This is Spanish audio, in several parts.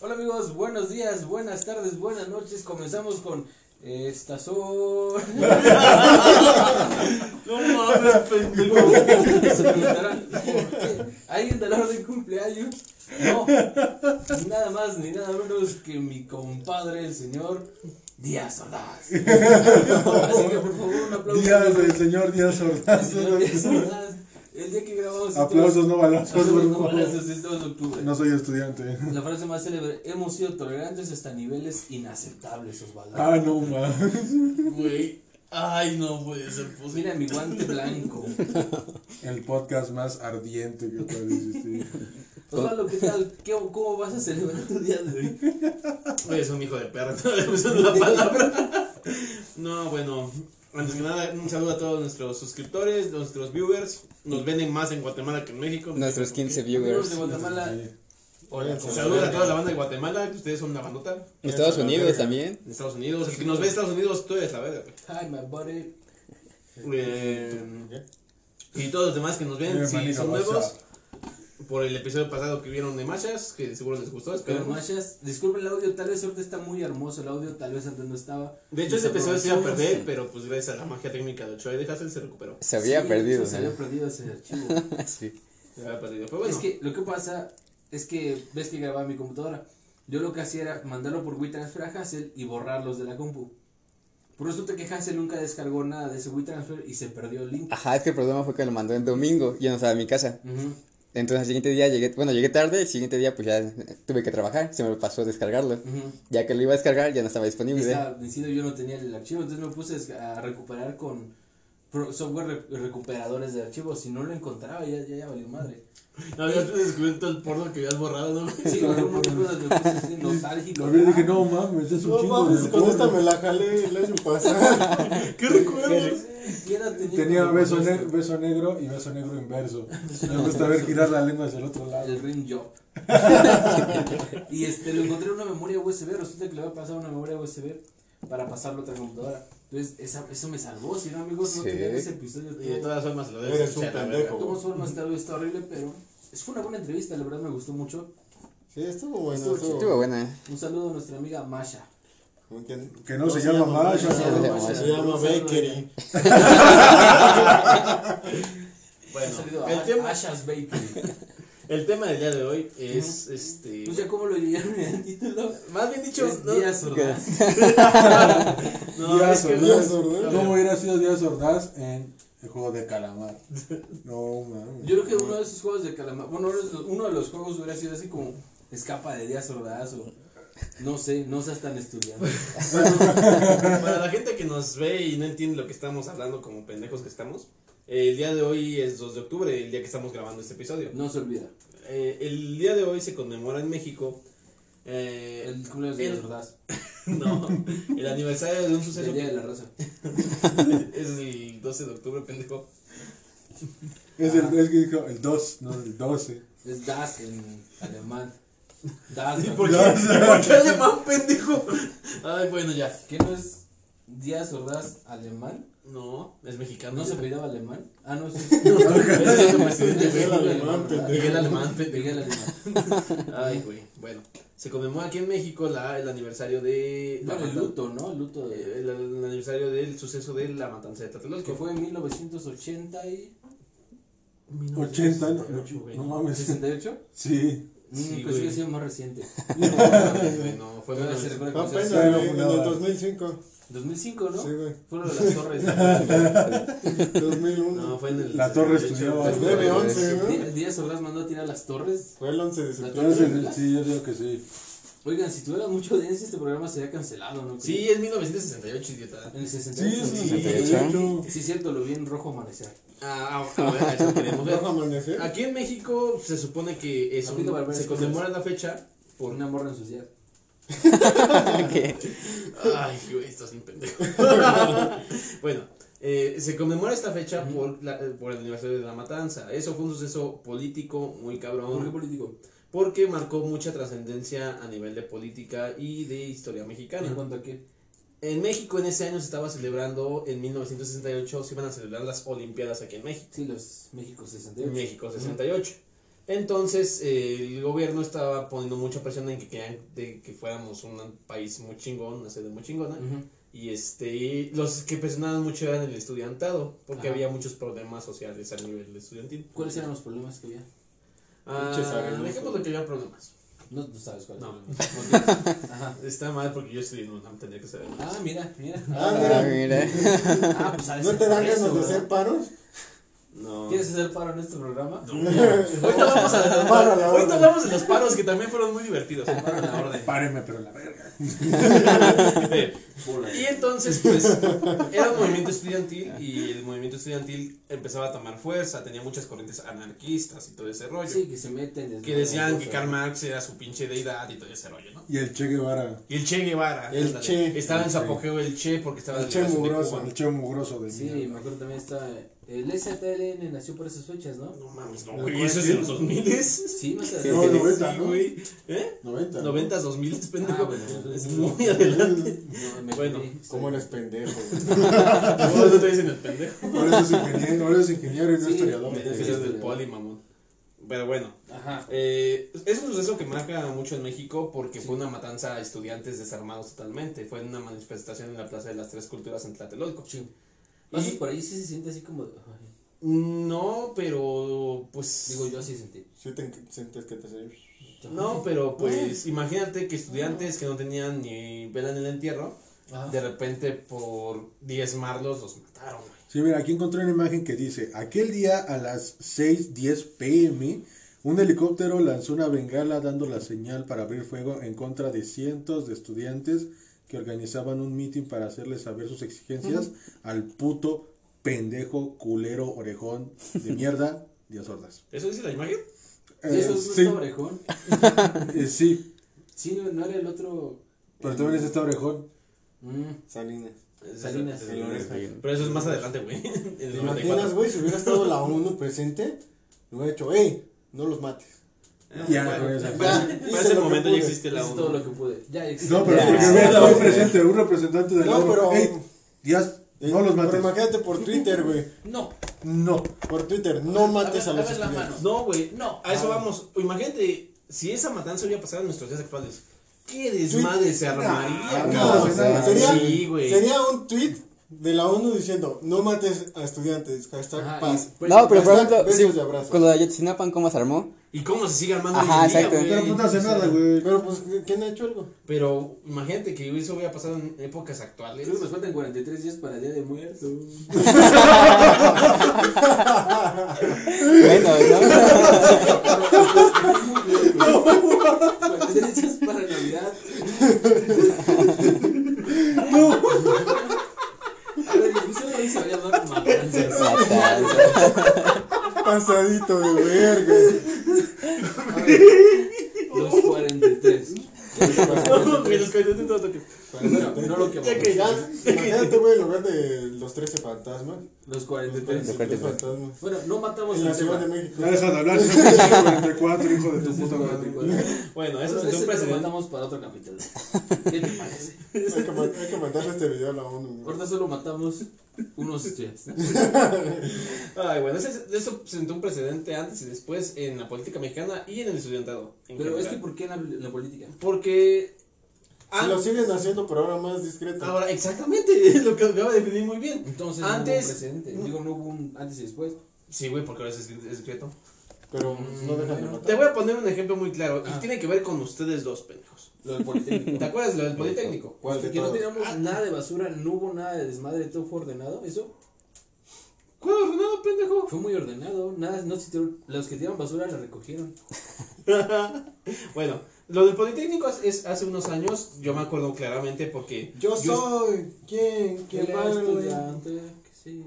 Hola amigos, buenos días, buenas tardes, buenas noches. Comenzamos con estas son. No mames, pendejo. ¿Alguien del orden de cumpleaños? No, nada más ni nada menos que mi compadre, el señor Díaz Ordaz. Así que por favor, un aplauso. Díaz del señor Díaz El Ordaz. señor Díaz Ordaz. El día que grabamos. Aplausos, no balazos, Aplausos, por no balazos, es 2 de octubre. No soy estudiante. La frase más célebre, hemos sido tolerantes hasta niveles inaceptables, Osvaldo. Ah, no, man. Güey. Ay, no puede ser posible. Mira mi guante blanco. El podcast más ardiente que puede existir. Osvaldo, ¿qué tal? ¿Qué, ¿Cómo vas a celebrar tu día de hoy? Güey, es un hijo de perra. No usando la palabra. No, bueno. Antes que nada, un saludo a todos nuestros suscriptores, nuestros viewers. Nos venden más en Guatemala que en México. Nuestros 15 Amigos viewers. de Guatemala. Sí. Hola, Un saludo a toda la banda de Guatemala, que ustedes son una bandota. Estados Unidos también. Estados Unidos. El que nos ve de Estados Unidos, tú eres la verga. Hi, my buddy. Eh, y todos los demás que nos ven, si son nuevos, up? Por el episodio pasado que vieron de Machas, que seguro les gustó, Pero machas, disculpen el audio, tal vez ahorita está muy hermoso el audio, tal vez antes no estaba. De hecho, ese episodio se iba a perder, pero pues gracias a la magia técnica de Ochoa y de Hassel se recuperó. Se había Sí, perdido. Se ¿no? había perdido ese archivo. Sí. Se había perdido. Pero bueno, Es que lo que pasa es que ves que grababa mi computadora. Yo lo que hacía era mandarlo por WeTransfer a Hassel y borrarlos de la compu. Por resulta que Hassel nunca descargó nada de ese WeTransfer y se perdió el link. Ajá, es que el problema fue que lo mandó en domingo y yo no estaba en mi casa. Ujú. Entonces al siguiente día llegué, bueno, llegué tarde, el siguiente día pues ya tuve que trabajar, se me pasó descargarlo. Ujú. Ya que lo iba a descargar ya no estaba disponible. estaba vencido, yo no tenía el archivo, entonces me puse a recuperar con pro- software re- recuperadores de archivos. Si no lo encontraba, ya, ya, ya valió madre. no, ya te descubrí todo el porno que habías borrado, ¿no? Sí, me puse así nostálgico. Lo vi y dije, no mames, es un No chingo mames, de con esta me la jalé el año pasado. ¿Qué recuerdos? ¿Qué edad tenía Tenía beso, ne- beso negro y beso negro inverso. Me gusta ver girar la lengua hacia el otro lado. El rim job. y este, lo encontré en una memoria USB. Resulta que le voy a pasar una memoria USB para pasarlo a otra computadora. Entonces, esa, eso me salvó. Si no, amigos, no Sí. tenían ese episodio. Y de todas formas lo debes Eres un pendejo. De todas formas, vez está horrible, pero es fue una buena entrevista. La verdad, me gustó mucho. Sí, estuvo bueno. Estuvo Estuvo Estuvo buena. Un saludo a nuestra amiga Masha. Que no se llama Masha. Se llama se Masha. Se llama saludo Bakery. Bueno, el tema, Asha's Bakery. el tema del día de hoy es este. Pues ya, ¿cómo lo leyeron en el título? Más bien dicho, Es no, Díaz Ordaz. no, Díaz es que Ordaz. Díaz Ordaz. ¿Cómo hubiera sido Díaz Ordaz en el juego de calamar? No mames. Yo creo que uno de esos juegos de calamar, bueno, uno de los- uno de los juegos hubiera sido así como escapa de Díaz Ordaz o no sé, no seas tan estudiante. Para la gente que nos ve y no entiende lo que estamos hablando como pendejos que estamos, eh, el día de hoy es 2 de octubre, el día que estamos grabando este episodio. No se olvida. Eh, el día de hoy se conmemora en México eh, El cumpleaños de el- Ordaz. no, el aniversario de un El suceso día de la raza. es el 12 de octubre, pendejo. Es, el, es que dijo el 2, no el 12. Es Das en alemán. Das. ¿Y por qué, ¿y por qué alemán, pendejo? Ay, bueno, ya. ¿Qué no es Díaz Ordaz alemán? No, es mexicano. ¿No se apellidaba alemán? Ah, no, sí. Miguel Alemán, pendejo. Miguel Alemán, pendejo. Miguel Alemán. Ay, güey. Bueno, se conmemora aquí en México la, el aniversario de. Bueno, el luto, ¿no? El luto de... eh, El, el aniversario del suceso de la matanza de Que Tlatelolco. fue en 1980 y... 80, no, 1968, güey. no mames. ¿68? Sí. Mm, Sí, pensé que sido más reciente. No, fue 1900. creo que Apenas, en el 2005. 2005, ¿no? Sí, güey. Fueron de las torres. 2001. No, fue en el. La Torre 68. estudiaba. El 9-11, ¿no? Dí- Díaz Ordaz mandó a tirar las torres. Fue el 11 de La septiembre. Sí, yo digo que sí. Oigan, si tuviera mucha audiencia, este programa sería cancelado, ¿no? Sí, es 1968, idiota. En el Sí, 68. sí, Sí, sí. sí, es cierto, lo vi en rojo amanecer. Ah, ah, a ver, a eso queremos ver. ¿Rojo amanecer? Aquí en México se supone que es un- se conmemora la fecha Por una morra ensuciada. ¿Qué? Ay, güey, estás bien pendejo. bueno, eh, se conmemora esta fecha por, la- eh, por el aniversario de la matanza. Eso fue un suceso político muy ¿Por qué cabrón. político? Porque marcó mucha trascendencia a nivel de política y de historia ¿En mexicana. cuanto a qué? En México en ese año se estaba celebrando, en 1968 se iban a celebrar las Olimpiadas aquí en México. Sí, los México 68. México 68. Entonces, eh, el gobierno estaba poniendo mucha presión en que querían de que fuéramos un país muy chingón, una sede muy chingona. Y este, y los que presionaban mucho eran el estudiantado, porque Ajá. había muchos problemas sociales a nivel estudiantil. ¿Cuáles eran los problemas que había? Ah, Pinches arenosos. dejemos de que había problemas. No, no sabes cuáles. No. Ajá. Está mal porque yo estudié en UNAM, tendría que saber. Ah, mira, mira. Ah, Ah, mira. mira. Ah, pues sabes ¿No te dan ganas de hacer paros? No. ¿Quieres hacer paro en este programa? Ahorita a la ahorita hablamos de los paros que también fueron muy divertidos. Paro la orden. Párenme, pero la verga. Eh. Y entonces, pues, era un movimiento estudiantil y el movimiento estudiantil empezaba a tomar fuerza, tenía muchas corrientes anarquistas y todo ese rollo. Sí, que se meten. Que decían que Karl Marx era su pinche deidad y todo ese rollo, ¿no? Y el Che Guevara. Y el Che Guevara. El ándale, Che. Estaba en su apogeo el Che porque estaba El en Che de mugroso. Cuba. El Che mugroso de Sí, me acuerdo también está. El SPLN nació por esas fechas, ¿no? No mames, no, ¿De güey, eso es sí? de los 2000 Sí, más No, adelante. 90, Sí, ¿no? güey. ¿Eh? 90. 90, 2000, pendejo. Ah, bueno. es muy adelante. No, me Bueno, perdí. ¿Cómo eres pendejo? güey? No, te dicen el pendejo. Ahora es ingeniero, ahora es ingeniero y no Sí. historiador. Decías del poli, mamón. Pero bueno, Ajá. eh, es un suceso que marca mucho en México porque fue una matanza a estudiantes desarmados totalmente. Fue en una manifestación en la Plaza de las Tres Culturas en Tlatelolco. Sí. Y- Pasas por ahí sí se siente así como. No, pero pues. Digo, yo así sentí. ¿Sí te sientes que te hace- No, pero pues imagínate que estudiantes que no tenían ni vela en el entierro, Ajá. de repente por diezmarlos los mataron, güey. Sí, mira, aquí encontré una imagen que dice, aquel día a las 6.10 pm, un helicóptero lanzó una bengala dando la señal para abrir fuego en contra de cientos de estudiantes que organizaban un mitin para hacerles saber sus exigencias al puto pendejo culero orejón de mierda Díaz Ordaz. ¿Eso dice la imagen? ¿Y eso Eh, es sí, un orejón? eh, sí, Sí, no, no era el otro. pero también es este orejón. Mm, Salinas. Salinas. Oreja. Pero eso es más adelante, güey. ¿Te 94. imaginas, güey, si hubiera estado la ONU presente? Le hubiera dicho, ey, no los mates. Ah, Ya, para- ya. para Ya, ese momento ya existe la ONU. todo lo que pude. Ya existe. No, pero porque presente, un representante de la No, ONU. pero- Ey, Díaz, no los Pero mates. imagínate por Twitter, güey. No. No. Por Twitter, no mates a ver, los a estudiantes. No, güey, No. a eso Ah. vamos. Imagínate, si esa matanza hubiera pasado en nuestros días actuales, ¿qué desmadre se armaría? Ah, no, No, sería- sería, Sí, güey. sería un tweet de la ONU diciendo, no mates a estudiantes, hashtag Ajá, paz. y- No, pero por ejemplo, sí, con lo de Ayotzinapa, ¿cómo se armó? ¿Y cómo se sigue armando Ajá, hoy en día, exacto. güey? Pero pues no hace nada, güey. Pero pues, ¿quién ha hecho algo? Pero imagínate que eso hubiera pasado en épocas actuales. Creo que nos faltan 43 días para el Día de Muertos. Menos, ¿no? 43 días para Navidad. Pasadito de verga. 243. 243. Pero, pero lo que ya ya, te voy al lugar de los 13 fantasmas. Los 43, los 43 fantasmas. Bueno, no matamos en la Ciudad de México. Ya deja de hablar, es 44, hijo de tu puta madre. Bueno, eso es un precedente. matamos para otro capítulo. ¿Qué te parece? Hay que, hay que mandarle este video a la ONU. Ahorita solo matamos unos estudiantes. Ay, bueno, eso sentó un precedente antes y después en la política mexicana y en el estudiantado. En Pero general. es que ¿por qué en la, la política? Porque An- lo siguen haciendo, pero ahora más discreto. Ahora, exactamente, es lo que acaba de definir muy bien. Entonces Antes- no hubo un precedente. Digo, no hubo un antes y después. Sí, güey, porque ahora es es secreto. Pero pues, no dejan de Bueno, Te matar. voy a poner un ejemplo muy claro y Ah. tiene que ver con ustedes dos, pendejos. Lo del Politécnico. ¿Te acuerdas lo del Politécnico? ¿Cuál de que no todos? teníamos nada de basura, no hubo nada de desmadre, todo fue ordenado. Eso ¿Cuál ordenado, pendejo? fue muy ordenado. Nada, no los que tiraron basura la recogieron. Bueno, lo del Politécnico es, es hace unos años, yo me acuerdo claramente porque. Yo soy. ¿Quién? ¿Quién El manda? estudiante que sí.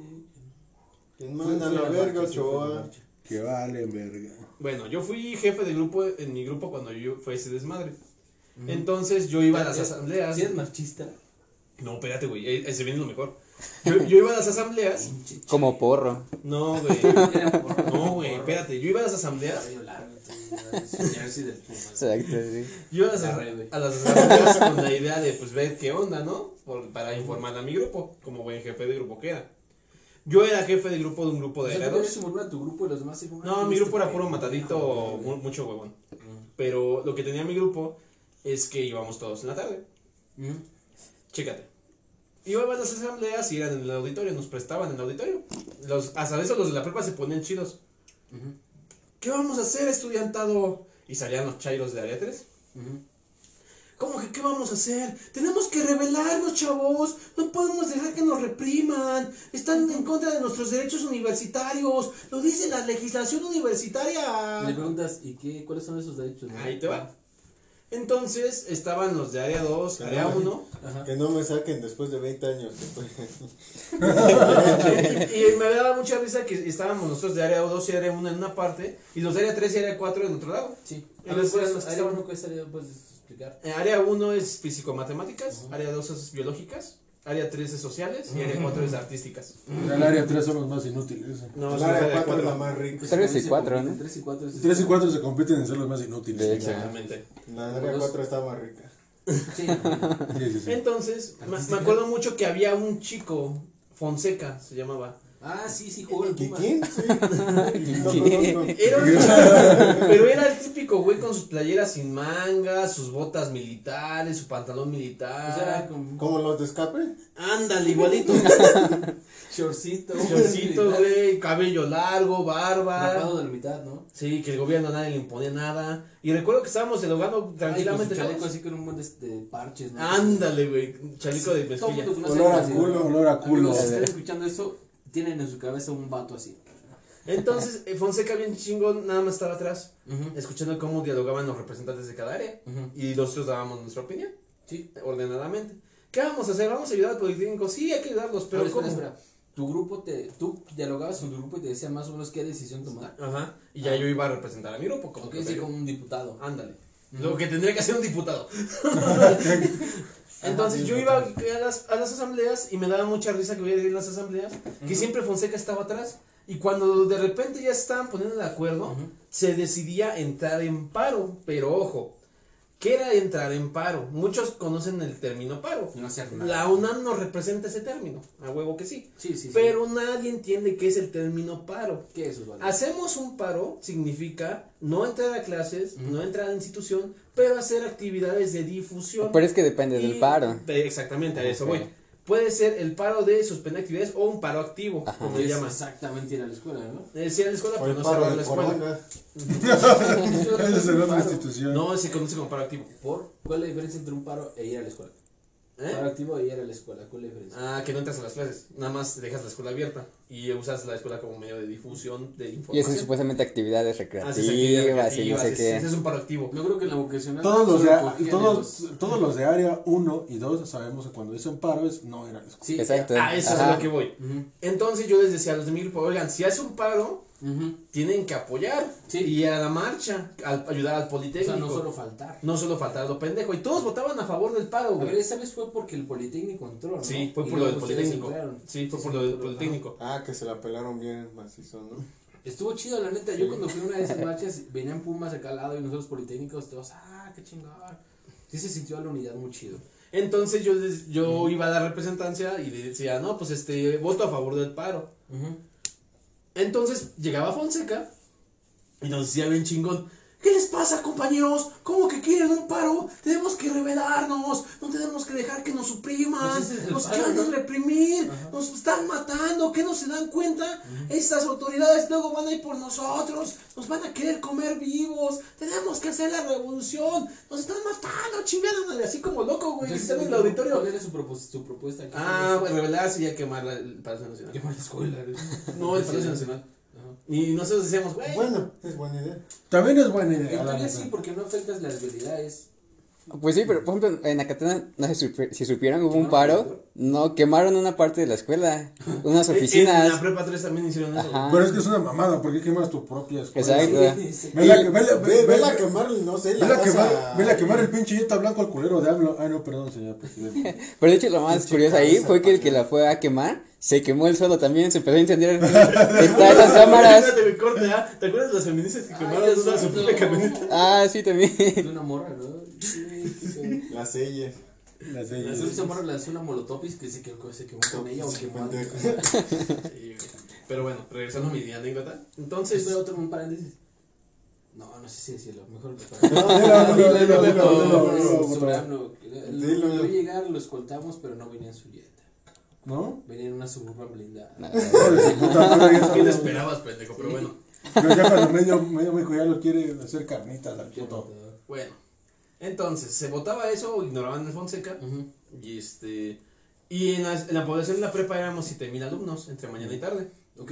¿Quién manda la verga, Ochoa? Que vale, verga. Bueno, yo fui jefe de grupo en mi grupo cuando yo fue ese desmadre. Entonces yo iba a las asambleas. Eres marchista. No, espérate, güey, eh, se viene lo mejor. Yo, yo iba a las asambleas. Como porro. No, güey. No, güey, espérate. Yo iba a las asambleas. Jersey del Pumas. Exacto, sí. Yo las, a las asambleas con la idea de pues ver qué onda, ¿no? Por- para informar a mi grupo, como buen jefe de grupo que era. Yo era jefe de grupo de un grupo O de 2. involucrar a tu grupo y los demás se No, "Ah, mi este grupo era pedo". puro matadito, mu- mucho huevón. Pero lo que tenía mi grupo es que íbamos todos en la tarde. Chécate. Íbamos a las asambleas y eran en el auditorio, nos prestaban en el auditorio. Los, hasta eso los de la prepa se ponían chidos. Ujú. ¿Qué vamos a hacer, estudiantado? Y salían los chairos de área 3. Ujú. ¿Cómo que qué vamos a hacer? Tenemos que rebelarnos, chavos. No podemos dejar que nos repriman. Están en contra de nuestros derechos universitarios. Lo dice la legislación Y le universitaria. preguntas, ¿y qué, cuáles son esos derechos? Ahí te va. Entonces estaban los de área 2, área 1. Ajá. Que no me saquen después de 20 años. después. y me daba mucha risa que estábamos nosotros de área 2 y área 1 en una parte. Y los de área 3 y área 4 en otro lado. Sí. Y A los ¿cuáles los son? que Área estaban- uno, ¿cuál sería? ¿Puedes explicar? Eh, Área 1 es físico-matemáticas, área 2 es biológicas, área 3 es sociales y área 4 es artísticas. El área 3 son los más inútiles. No, El área área 4 es la más rica. Pues, Tres y también se cuatro, compiten, ¿no? Tres y cuatro es 3 y 4 se compiten en ser los más inútiles. Hecho. Exactamente. La área 4 está más rica. Sí. Sí, sí, sí. Entonces, me, me acuerdo mucho que había un chico, Fonseca se llamaba. Ah, sí, sí, jugó el ¿Qui- Puma. ¿Quién? Sí. No ¿Quién? conozco. Era pero era el típico güey con sus playeras sin mangas, sus botas militares, su pantalón O sea, militar. ¿Cómo los de escape? Ándale, igualito. shortcito. Chorcito, güey, cabello largo, barba. Rapado de la mitad, ¿no? Sí, que el gobierno a nadie le imponía nada. Y recuerdo que estábamos dialogando Ay, tranquilamente. su chaleco así con un montón de, de parches, ¿no? Ándale, güey, chaleco de conoce Olor a culo, ¿no? olor a culo. Amigos, si están escuchando eso, tienen en su cabeza un vato así. Entonces, eh, Fonseca bien chingón, nada más estaba atrás, escuchando cómo dialogaban los representantes de cada área. ujú. Y nosotros dábamos nuestra opinión, Sí. ordenadamente. ¿Qué vamos a hacer? ¿Vamos a ayudar al Politécnico? Sí, hay que ayudarlos, pero Pero espera, ¿cómo? espera. Tu grupo te, tú dialogabas con tu grupo y te decía más o menos qué decisión tomar. Ajá, y ya yo iba a representar a mi grupo. Como Ok, que sí, como un diputado. Ándale. Lo que tendría que hacer un diputado. Entonces yo iba a las, a las asambleas y me daba mucha risa que voy a ir a las asambleas, que siempre Fonseca estaba atrás. Y cuando de repente ya estaban poniendo de acuerdo, se decidía entrar en paro. Pero ojo, ¿qué era entrar en paro? Muchos conocen el término paro. No hacer nada. La UNAM no representa ese término, a huevo que sí. Sí, sí, sí. Pero nadie entiende qué es el término paro. ¿Qué es eso, vale? Hacemos un paro significa no entrar a clases, no entrar a la institución, pero hacer actividades de difusión. Pero es que depende Y- del paro. exactamente, a eso Ok. voy. Puede ser el paro de suspender actividades o un paro activo, Ajá. como le es llamas. exactamente ir a la escuela, ¿no? Decir a la escuela, pero no paro cerrar de la escuela. Esa será una institución. No, se conoce como paro activo. ¿Por? ¿Cuál es la diferencia entre un paro e ir a la escuela? ¿Eh? Paro activo e ir a la escuela. ¿Cuál es la diferencia? Ah, que no entras a las clases, nada más dejas la escuela abierta y usas la escuela como medio de difusión de Y hacen información. supuestamente actividades Haces recreativas actividades y no recreativas, sé qué. ese es un paro activo. Yo creo que en la vocacional. Todos los, de, solo cogían todos, todos los de área 1 y 2 sabemos que cuando dicen paro es no era la escuela. Sí, Exacto. Ah, eso es Ajá. a lo que voy. Entonces yo les decía a los de mi grupo, oigan, si hace un paro, tienen que apoyar Sí. y ir a la marcha, al- ayudar al O Politécnico. sea, no solo faltar. No solo faltar lo pendejo. Y todos votaban a favor del paro, A güey. ver, esa vez fue porque el Politécnico entró, ¿no? Sí, fue por lo del Politécnico. Sí, fue Sí, por lo del Politécnico. Ah, que se la pelaron bien macizo, ¿no? Estuvo chido, la neta. Sí. Yo cuando fui a una de esas marchas, venían Pumas acá al lado y nosotros Politécnicos, todos, ah, qué chingón. Sí se sintió la unidad muy chido. Entonces yo, les- yo iba a la representancia y le decía, no, pues este, voto a favor del paro. Entonces llegaba Fonseca y nos decía bien chingón, ¿qué les pasa compañeros? ¿Cómo que quieren un paro? Tenemos que rebelarnos, no tenemos que dejar que nos supriman, Pues nos quieren ¿no? reprimir. Nos están matando, ¿qué no se dan cuenta? Estas autoridades luego van a ir por nosotros, nos van a querer comer vivos, tenemos que hacer la revolución, nos están matando, chingada así como loco, güey, están en el auditorio. ¿Cuál era su, propos- su propuesta? ¿Qué Ah, querían bueno, rebelarse y a quemar la- el Palacio Nacional. Quemar la escuela. No, el Palacio Nacional. Y nosotros decíamos, güey. Bueno, es buena idea. También es buena En idea. teoría neta. sí, porque no afectas las habilidades. Pues sí, pero por ejemplo, en Acatana, no sé si supi- si supieron, hubo un ¿Quemaron paro. No, quemaron una parte de la escuela, unas En la oficinas. prepa 3 también hicieron eso. Ajá. Pero es que es una mamada, ¿por qué quemas tu propia escuela? Exacto. Sí. Vela, vela, Ve, ve- vela ve- quemar, no sé, la vela casa- quemar, vela quemar el pinche yeta blanco al culero de hablo. Ay, no, perdón, señor presidente. Pero de hecho lo más Pinche curioso ahí fue que el que la fue a quemar se quemó el suelo también, se empezó a incendiar está las cámaras. Corte, ¿ah? ¿Te acuerdas de las feministas que quemaron su propia camioneta? Ah, sí, también. De una morra, ¿no? Sí, Las selles. Las hace una molotopis que se quemó, se quemó con ella o quemó a. Sí. Pero bueno, regresando a mi anécdota. Entonces, Espera otro un paréntesis. No, no sé si decirlo. Mejor que No, dilo, dilo, dilo, dilo, dilo, dilo, Sobre dilo. AMLO. Dilo. Lo vio llegar, lo escoltamos, pero no venía en su jet. ¿No? Venía en una suburban blindada. ¿qué te esperabas, pendejo? Pero bueno. Pero ya cuando medio, medio México ya lo quiere hacer carnitas al puto. Bueno. Entonces, se votaba eso, ignoraban el Fonseca. Y este. Y en la, en la población de la prepa éramos 7000 alumnos, entre mañana y tarde. Ok.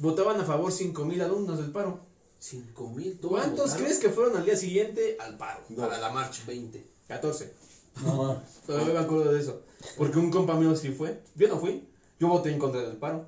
Votaban a favor 5000 alumnos del paro. Cinco mil. ¿todos ¿Cuántos votaron? crees que fueron al día siguiente al paro? A la marcha. 20. 14. No. Todavía me acuerdo de eso. Porque un compa mío sí fue. Yo no fui. Yo voté en contra del paro.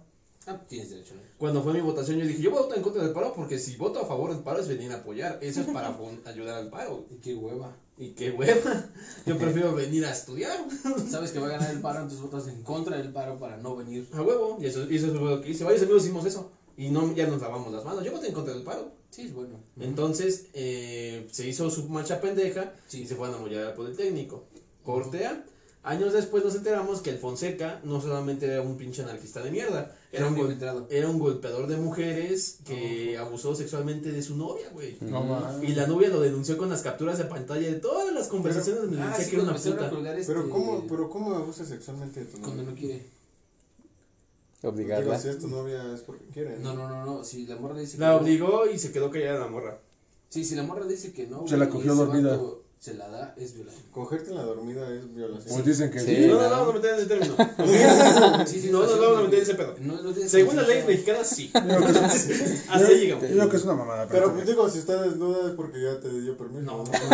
Ah, tienes derecho. ¿no? Cuando fue mi votación, yo dije: Yo votar en contra del paro porque si voto a favor del paro es venir a apoyar. Eso es para ayudar al paro. Y qué hueva. Y qué hueva. Yo prefiero venir a estudiar. Sabes que va a ganar el paro, entonces votas en contra del paro para no venir. A huevo. Y eso, y eso es lo que hice. Varios amigos hicimos eso. Y no, ya nos lavamos las manos. Yo voté en contra del paro. Sí, es bueno. Entonces eh, se hizo su marcha pendeja Sí. y se fueron a mollar al Politécnico. Cortea. Años después nos enteramos que el Fonseca no solamente era un pinche anarquista de mierda, era un, gol- infiltrado. era un golpeador de mujeres que abusó sexualmente de su novia, güey. No. Y la novia lo denunció con las capturas de pantalla de todas las conversaciones donde Ah, decía sí, que era una cuando puta. colgar este... Pero cómo, pero cómo abusa sexualmente de tu Cuando novia. no quiere. Digo, Obligarla. si es tu novia es porque quiere. No, no, no, no. Si la morra dice que La no- obligó y se quedó callada la morra. Sí, si la morra dice que no. Se la cogió dormida. vato Se la da, es violación. Cogerte en la dormida es violación. Pues dicen que Sí. sí. No nos vamos a meter en ese término. Sí, sí, No nos vamos a meter en ese pedo. No, no tienes Según la ley conciencia. mexicana, sí. Hasta ahí llegamos. yo creo que es una mamada. Pero está pues digo, si está desnuda es porque ya te dio permiso. No. Si hay-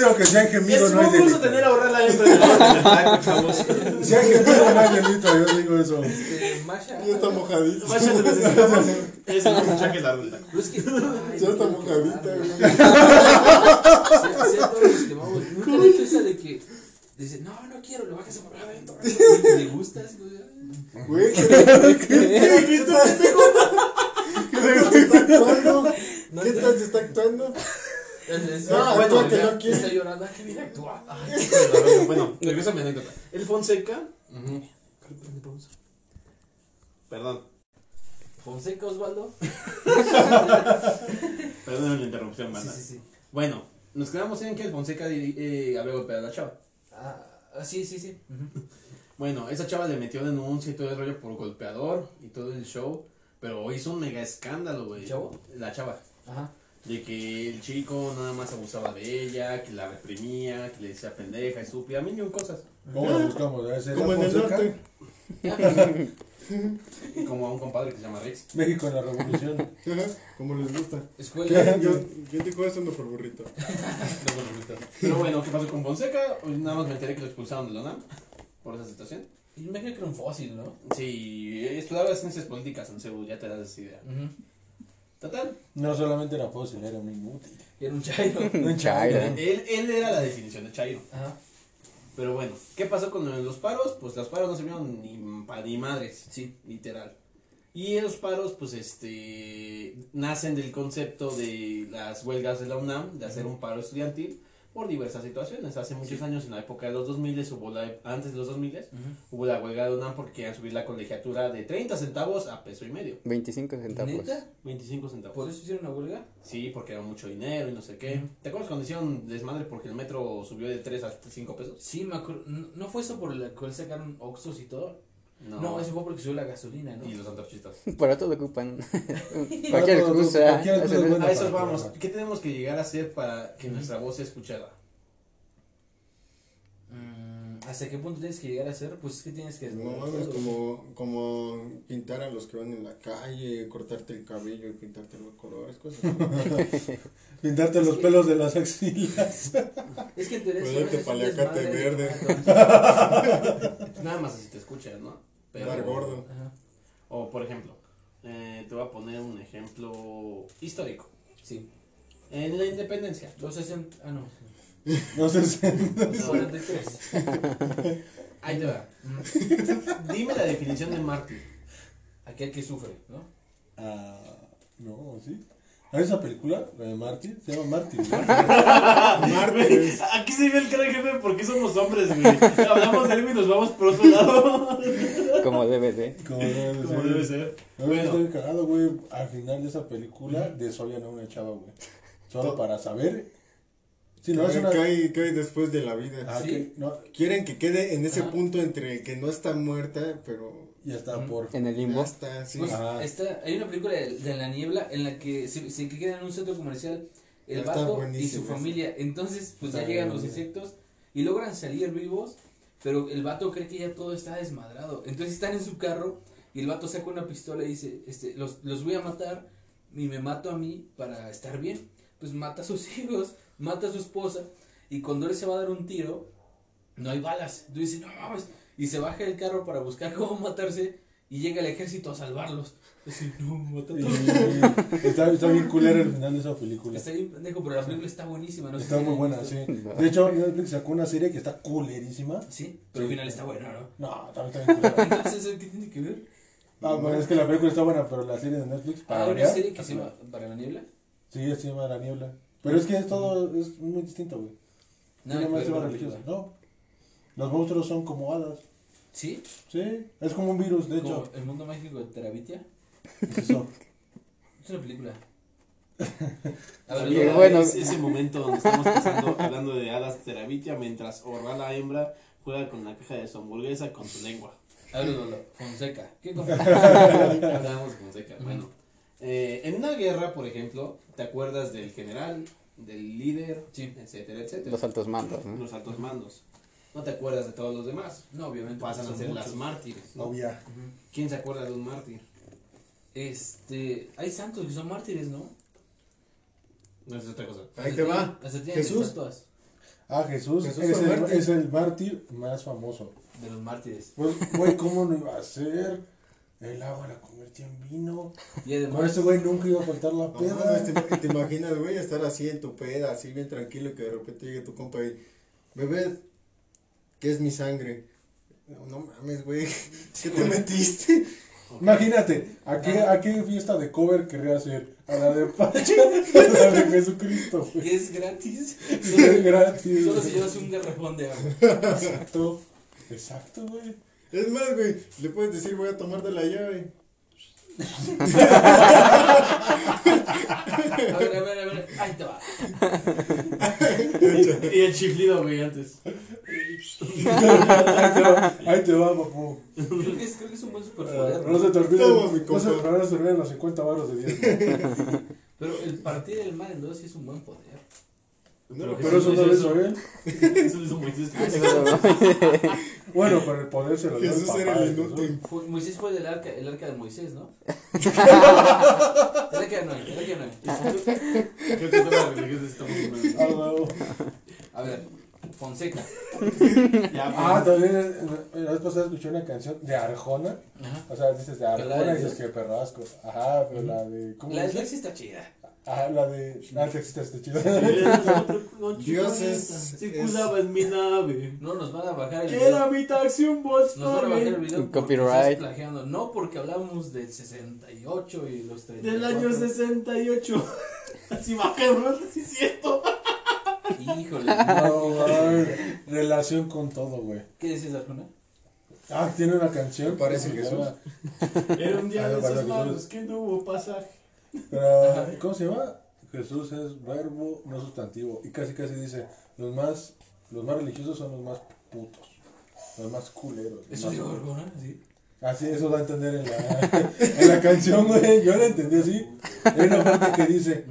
yo- digo que si hay gemido Es no hay a tener a ahorrar la hembra de la chavos. Si hay gemido no hay delito, yo digo eso. Este, Masha. Ya está mojadita. Vaya, te necesitamos. Es la ruta. Pero es que. ay, Ya está no, mojadita, qué güey. Sí, sí, a todos los quemamos. Nunca he hecho esa de que. Dice, no, no quiero, lo bajas por adentro. Y le gusta, es como de, Güey. ¿Qué está actuando? ¿Qué tal se está actuando? Es- No, bueno, que no quiere. Está llorando, ah, qué bien actúa. Ay, Bueno, regreso a mi anécdota. El Fonseca. Ujú. Perdón. Fonseca Osvaldo. Perdón la interrupción, banda. sí, sí. Bueno, nos quedamos en que el Fonseca eh, había golpeado a la chava. Ah, ah, sí, sí, sí. Bueno, esa chava le metió denuncia y todo el rollo por golpeador y todo el show. Pero hizo un mega escándalo, güey. ¿El chavo? La chava. Ajá. De que el chico nada más abusaba de ella, que la reprimía, que le decía pendeja, estúpida, mil y un cosas. ¿Cómo lo buscamos? ¿Debe ser Como en el norte. Y como a un compadre que se llama Rex. México en la revolución. Ajá, Como les gusta. Escuela. Yo, yo te corazón por burrito. Pero bueno, ¿qué pasó con Fonseca? Hoy Nada más me enteré que lo expulsaron de la UNAM por esa situación. Yo me imagino que era un fósil, ¿no? Sí, estudiaba ciencias políticas en Seúl, ya te das esa idea. Ujú. Total. No solamente era fósil, era un inútil. Era un chairo. Un chairo. Él, él era la definición de Chairo. Ajá. Pero bueno, ¿qué pasó con los paros? Pues los paros no sirvieron ni pa' ni madres, sí, literal. Y los paros, pues este, nacen del concepto de las huelgas de la UNAM, de hacer un paro estudiantil por diversas situaciones. Hace muchos años, en la época de los 2000, hubo la, antes de los 2000, hubo la huelga de UNAM porque querían subir la colegiatura de 30 centavos a peso y medio. 25 centavos. ¿Neta? 25 centavos. ¿Por eso hicieron una huelga? Sí, porque era mucho dinero y no sé qué. ¿Te acuerdas cuando hicieron desmadre porque el metro subió de 3 a 5 pesos? Sí, me acuerdo. ¿No no fue eso por la cual sacaron Oxos y todo? No, eso fue porque subió la gasolina, ¿no? Y los antorchistas. Para todo ocupan. Cualquier todo, excusa. cualquier. A eso para vamos. ¿Qué tenemos que llegar a hacer para que nuestra voz sea escuchada? Mm, ¿Hasta qué punto tienes que llegar a ser? Pues es que tienes que... No mames, como, como pintar a los que van en la calle, cortarte el cabello y pintarte los colores, cosas así. Pintarte los pelos de las axilas. Es que en teoría Ponerte paliacate verde. Pues Nada más así te escuchas, ¿no? Ajá. O por ejemplo, eh, te voy a poner un ejemplo histórico. Sí. En la independencia. Los 60... Ah, no. No sé si. Los 43. Ahí te va. Dime la definición de mártir. Aquel que sufre, ¿no? Ah, no, sí. ¿A esa película? ¿La de Marty? Se llama. Mártires. Aquí se ve el cara jefe porque somos hombres, güey. Hablamos de algo y nos vamos por otro lado. Como debe de. Como debe Como ser. debe ser. No, Bueno. estoy cagado, güey. Al final de esa película desollan a una chava, güey. Solo para saber. Si no, es una. ¿qué, hay, qué hay después de la vida? Ah, Sí. que- no, Quieren que quede en ese punto entre el que no está muerta, pero ya está por. En el ya limbo. está, sí. Pues, está, hay una película de, de la niebla en la que se, se que queda en un centro comercial el vato y su familia. Entonces, pues ya llegan los insectos y logran salir vivos, pero el vato cree que ya todo está desmadrado. Entonces están en su carro y el vato saca una pistola y dice, este, los, los voy a matar y me mato a mí para estar bien. Pues mata a sus hijos, mata a su esposa y cuando él se va a dar un tiro, no hay balas. Entonces dice, no mames. Y se baja del carro para buscar cómo matarse y llega el ejército a salvarlos. Dice, no, mata a Y- todos. está, está bien culera el final de esa película. Está bien pendejo, pero la película está buenísima. No Está muy buena, sí. De hecho, Netflix sacó una serie que está culerísima. Sí, pero al final está bueno, ¿no? No, también está bien culera. Entonces, ¿eso ¿qué tiene que ver? Ah, bueno, es que la película está buena, pero la serie de Netflix, para Ah, una serie que se llama Para la Niebla. Sí, se llama La Niebla. Pero es que es todo, es muy distinto, güey. Religioso. película. No. Los monstruos son como hadas. ¿Sí? Sí, es como un virus, de hecho. El mundo mágico de Terabitia. Es eso. Es una película. A ver, Bien, luego- bueno. Es ese momento donde estamos pasando, hablando de hadas terabitia, mientras la hembra juega con la caja de su hamburguesa con su lengua. A ver, Eduardo, Fonseca. ¿Qué cosa? Hablábamos de Fonseca. Bueno, eh, en una guerra, por ejemplo, ¿te acuerdas del general, del líder, Sí. etcétera, etcétera? Los altos mandos, ¿no? Los altos mandos. No te acuerdas de todos los demás. No, obviamente. Pasan a ser muchos. las mártires. ¿no? Obvia. ¿Quién se acuerda de un mártir? Este. Hay santos que son mártires, ¿no? No es otra cosa. Ahí te va. Jesús. estatuas Ah, Jesús, Jesús es, el, mártir. es el mártir más famoso. de los mártires. Pues, güey, ¿cómo no iba a ser? El agua la convertía en vino. Y además. Con ese güey nunca iba a faltar la No, peda. mames, te, te imaginas, güey, estar así en tu peda, así bien tranquilo, que de repente llegue tu compa y, bebé, ¿qué es mi sangre? No, no mames, güey, ¿qué te metiste? Imagínate, ¿a qué, ¿a qué fiesta de cover querría hacer? A la de Pacha, a la de Jesucristo, güey. Que es gratis. Es gratis. Solo si llevas un garrafón de agua. Exacto. Exacto, güey. Es más, güey, le puedes decir, voy a tomar de la llave. A ver, a ver, a ver. Ahí te va. Y el chiflido, güey, antes. Ahí te va, papu. Creo que es, creo que es un buen superpoder. No se te olviden, no se, no se te olviden los 50 baros de 10. Pero el partir del mal en dos sí es un buen poder. No, Pero eso no lo hizo él. Eso lo hizo Moisés. Bueno, pero el poder se lo dio el Jesús era el inútil. Moisés fue del arca, el arca de Moisés, ¿no? el arca de Noé, el arca de Noé. Creo que las religiones estamos mal. Ah. A ver, Fonseca. Ya, Ah, también eh, la vez pasada escuché una canción de Arjona. Ajá. O sea, dices de Arjona de y dices que perrasco. Ajá, pero la de. ¿Cómo La de sí está chida. Ajá, la de. Ah, el textista está chido. Dios es- Se es- cuidaba en mi nave. No, nos van a bajar el Era video. mi taxi un Nos van a bajar el Volkswagen. video copyright. No porque hablamos del 68 y los 34. Del año 68. Así bajamos, sí es cierto. Híjole. No, güey. Relación con todo, güey. ¿Qué decías, Arjona? Ah, tiene una canción. Parece que Jesús. llama- Era un día Ah, de esos que malos que no hubo pasaje. Pero, ¿cómo se llama? Jesús es verbo, no sustantivo. Y casi casi dice, los más, los más religiosos son los más putos. Los más culeros. los Eso más- dijo Arjona, sí. Así, eso da a entender en la, en la canción, güey. Yo la entendí así. Hay una parte que dice,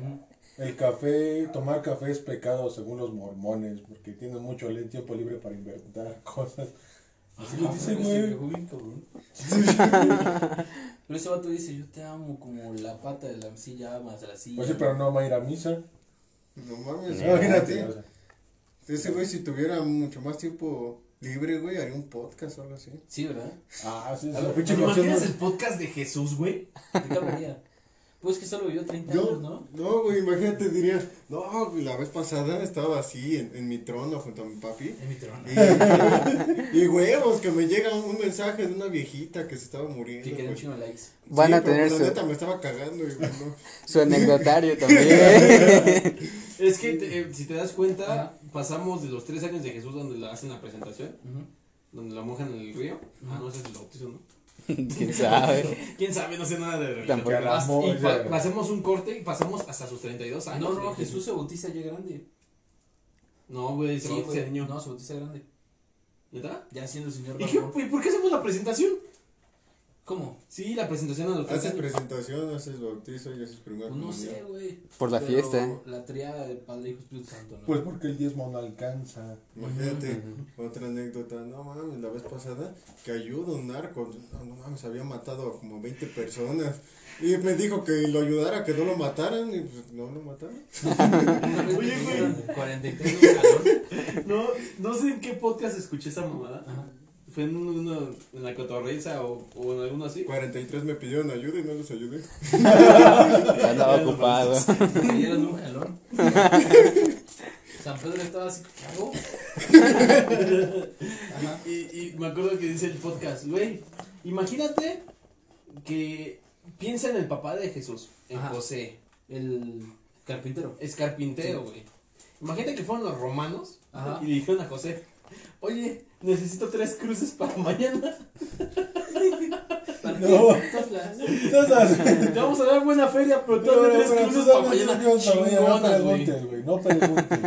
el café, tomar café es pecado según los mormones, porque tienen mucho tiempo libre para inventar cosas. Así lo dice, Se güey. quejó bien, cabrón. Pero ese vato dice, yo te amo como la pata de la silla amas a la silla. Sí, pero no va a ir a misa. No mames, Imagínate. o sea. Ese güey, si tuviera mucho más tiempo libre, güey, haría un podcast o algo así. Sí, ¿verdad? Ah, sí, pinche ¿Te imaginas no- el podcast de Jesús, güey? ¿De qué hablaría? Pues que solo vivió 30 No, años, ¿no? no, güey, imagínate, diría, no, güey, la vez pasada estaba así en, en mi trono junto a mi papi. En mi trono. Y, y huevos, que me llega un mensaje de una viejita que se estaba muriendo. Que un chingo de likes. Van a tener la su- neta me estaba cagando y güey, no. Su anecdotario también. Es que te- eh, si te das cuenta, Ajá. pasamos de los tres años de Jesús donde le hacen la presentación, donde la mojan en el río. Ah, no, ese es el bautizo, ¿no? ¿Quién sabe? ¿Quién sabe? No sé nada de religión. Tampoco. Pas- Amor, y pa- ya. pasemos un corte y pasamos hasta sus 32 años. No, no. Jesús se bautiza ya grande. No, güey, se Sí, bautiza de güey. niño. No, se bautiza grande. ¿Neta? Ya siendo el señor ¿Y, qué, y por qué hacemos la presentación? ¿Cómo? Sí, la presentación a los Haces presentación, haces bautizo y haces primer Pues no sé, güey. Por la Pero fiesta. La triada de Padre, Hijo, Espíritu Santo, ¿no? Pues porque el diezmo no alcanza. Imagínate, otra anécdota, no mames, la vez pasada que ayuda a un narco, no, no mames, había matado a como 20 personas. Y me dijo que lo ayudara, que no lo mataran, y pues no lo mataron. Oye, güey. 43 de un calor. No, no sé en qué podcast escuché esa mamada. Ajá. Fue en, uno- en la cotorriza o, o en alguno así. 43 me pidieron ayuda y no los ayudé. Andaba ocupado. De un jalón. San Pedro estaba así, ¿qué hago? Y, y me acuerdo que dice el podcast, güey, imagínate que piensa en el papá de Jesús, en Ajá. José. El carpintero. Es carpintero, güey. Imagínate que fueron los romanos Ajá. y le dijeron a José, oye, necesito tres cruces para mañana. ¿Para No. Te vamos a dar buena feria, pero tú hazme tres cruces para mañana. No Chingonas, güey. preguntes, güey. No preguntes.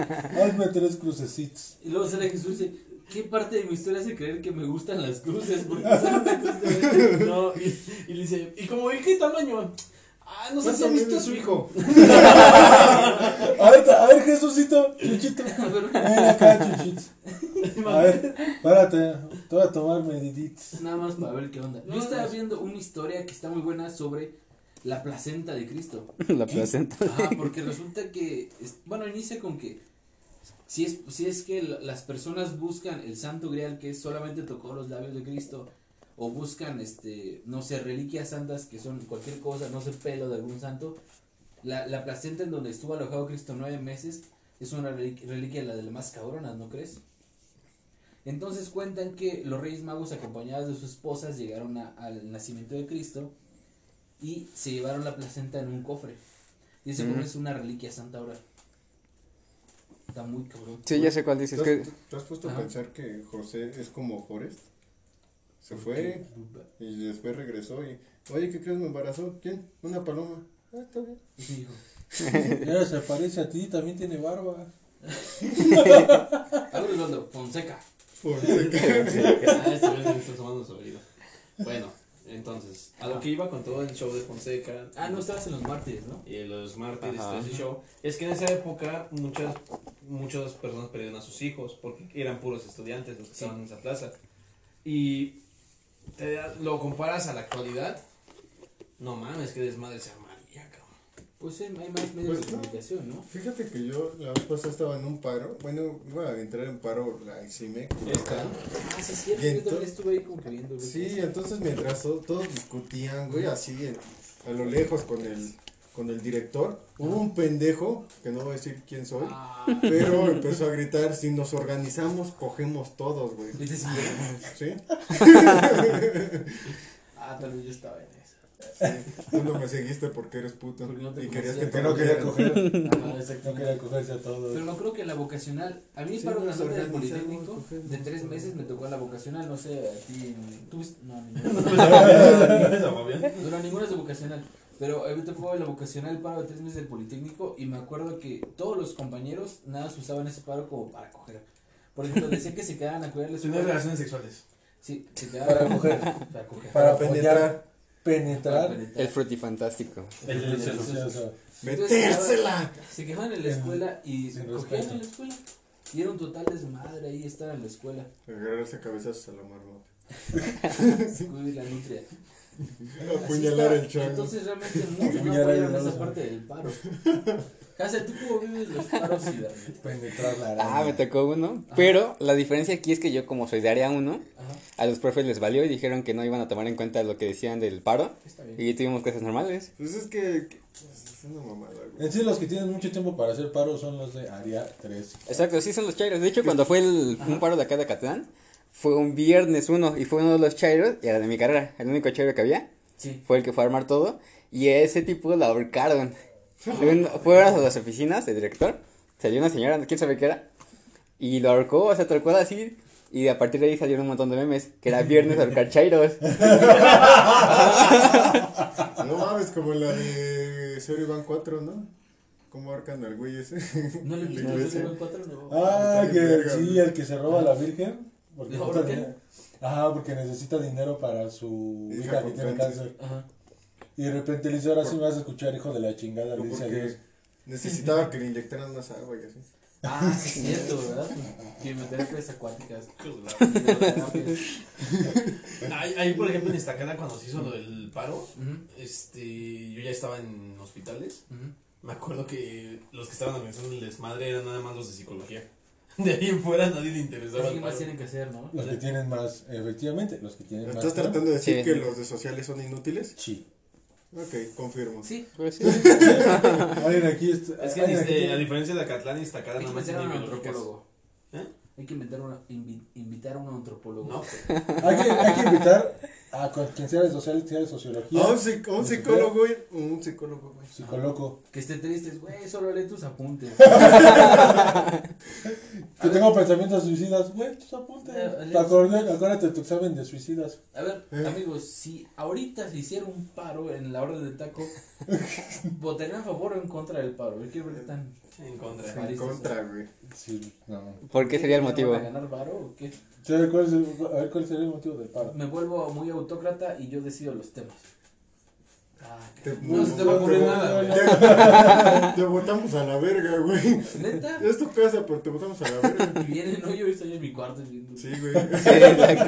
Hazme tres crucecitos. Y luego sale Jesús y dice, ¿qué parte de mi historia hace creer que me gustan las cruces? Porque de- No, y, y le dice, ¿y como de qué tamaño? Ah, no sé si ha visto a su hijo. A ver, a ver, Jesucito, Chuchito. A ver, Ven acá, Chuchito. A ver, párate. Te voy a tomar mediditos. Nada más para ver qué onda. Yo estaba viendo una historia que está muy buena sobre la placenta de Cristo. La placenta. Ajá, porque resulta que, es- bueno, inicia con que si es, si es que la- las personas buscan el santo grial que solamente tocó los labios de Cristo, o buscan, este, no sé, reliquias santas que son cualquier cosa, no sé, pelo de algún santo, la, la placenta en donde estuvo alojado Cristo nueve meses es una reliqui- reliquia la de las más cabronas, ¿no crees? Entonces cuentan que los reyes magos acompañados de sus esposas llegaron a- al nacimiento de Cristo y se llevaron la placenta en un cofre. Y ese cofre Ujú. es una reliquia santa ahora. Está muy cabrón. Sí, ya sé cuál dices. ¿Te Que has, te has puesto a pensar que José es como Forrest? Se fue y después regresó y, oye, ¿qué crees? Me embarazó. ¿Quién? Una paloma. Ah, está bien. Y sí dijo, Y ahora se parece a ti, también tiene barba. Hondo, Fonseca. Ah, este tomando su oído. Bueno, entonces, a lo que iba con todo el show de Fonseca. Ah, no estabas en los mártires, ¿no? Y los mártires, Ajá. todo ese show. Es que en esa época muchas, muchas personas perdieron a sus hijos porque eran puros estudiantes los que Sí. estaban en esa plaza. Y te lo comparas a la actualidad. No mames, que desmadre se cabrón. Pues hay más medios Pues de comunicación, ¿no? Fíjate que yo la vez pasada estaba en un paro. Bueno, iba a entrar en paro la ICIMEC. Esta. Ah, sí, cierto. Yo también estuve ahí como que viendo. Sí, entonces mientras to- todos discutían, güey, así en- a lo lejos con el, con el director, hubo un pendejo, que no voy a decir quién soy, Ah, pero empezó a gritar, si nos organizamos, cogemos todos, güey. ¿viste si ¿Sí? Ah, tal vez yo estaba en. Tú no me seguiste porque eres puto Porque no te y querías que Que no quería coger. Ajá, No exactamente. quería cogerse a todos. Pero no creo que la vocacional, a mí Sí, para una nos del Politécnico de tres meses me tocó la vocacional, no sé, a ti, tú viste- no, no, no, ninguna es de vocacional, pero a mí me tocó la vocacional el paro de tres meses del Politécnico y me acuerdo que todos los compañeros nada se usaban ese paro como para coger. Por ejemplo, decían que se quedaban a cuidar Tener relaciones sexuales. Sí, se quedaban Para coger. Para coger. Para Para penetrar. Penetrar. penetrar. el frutifantástico. El delicioso. ¡Metérsela! Se quedaban en la escuela y Sin cogían en la escuela. Y era un total desmadre ahí estar en la escuela. Agarrarse cabezazos a la marmota. Descubrir la nutria. Apuñalar el chango. Entonces realmente muchos no apoyaron esa parte del paro. Hace, ¿tú cómo vives los paros y la Penetrar la araña. Ah, me tocó uno. Pero la diferencia aquí es que yo, como soy de área 1, Ajá, a los profes les valió y dijeron que no iban a tomar en cuenta lo que decían del paro. está bien. Y tuvimos clases normales. Pues es que. que- Es una mamada, güey. En sí, los que tienen mucho tiempo para hacer paro son los de área 3. Exacto, sí son los chairos. De hecho, cuando fue el, un paro de acá de Catlán, fue un viernes uno y fue uno de los chairos y era de mi carrera. El único chairo que había Sí. fue el que fue a armar todo y a ese tipo lo ahorcaron. Fueron a las oficinas del director, salió una señora, quién sabe qué era, y lo ahorcó, o sea, cual así. Y a partir de ahí salieron un montón de memes, que era viernes ahorcar chairos. No mames, como la de Zero Iván 4, ¿no? ¿Cómo ahorcan al güey ese? ¿No le los cuatro? No. Ah, que sí, el que se roba a la Virgen. Porque. Ajá, porque necesita dinero para su Hija hija que tiene cáncer. Ajá. Y de repente le dice, ahora sí me vas a escuchar, hijo de la chingada. Le dice a Dios. Necesitaba que le inyectaran más agua y así. Ah, sí, es cierto, ¿verdad? Que me terapias acuáticas. Ahí, ahí, por ejemplo, en Estacada, cuando se hizo lo del paro, este, yo ya estaba en hospitales. Me acuerdo que los que estaban organizando el desmadre eran nada más los de psicología. De ahí en fuera nadie le interesaba el ¿Qué más tienen que hacer, no? Los que tienen más, efectivamente, los que tienen más. ¿Estás tratando de decir Sí. que los de sociales son inútiles? Sí. Ok, confirmo. Sí. Pues sí. Alguien aquí está. Es que alguien este, a diferencia de Acatlán y que nada más tienen un antropólogo. ¿Eh? Hay que invitar, una, invi- invitar a un antropólogo. No, hay, que, hay que invitar a con- quien sea de social, sea de sociología. A un, psic- un psicólogo, güey. Un psicólogo, güey. Psicólogo. Que esté triste, güey, solo lee tus apuntes. Que tengo pensamientos suicidas. Güey, tus apuntes. Acuérdate, acuérdate de tu examen de suicidas. A ver, Eh. amigos, si ahorita se hiciera un paro en la orden del taco, ¿votarían a favor o en contra del paro? Quiero ver qué tan. en contra. En contra, güey. Sí, no. ¿Por qué sería el motivo? ¿Van a ganar paro o qué? ¿Sabe cuál es el- a ver cuál sería el motivo del paro. Me vuelvo muy autócrata y yo decido los temas. Ah, Te- No se te va a ocurrir nada, güey. Te botamos a la verga, güey. ¿Neta? Es tu casa, pero te botamos a la verga. Viene, no, yo estoy en mi cuarto viendo. Sí, güey. Sí, exacto.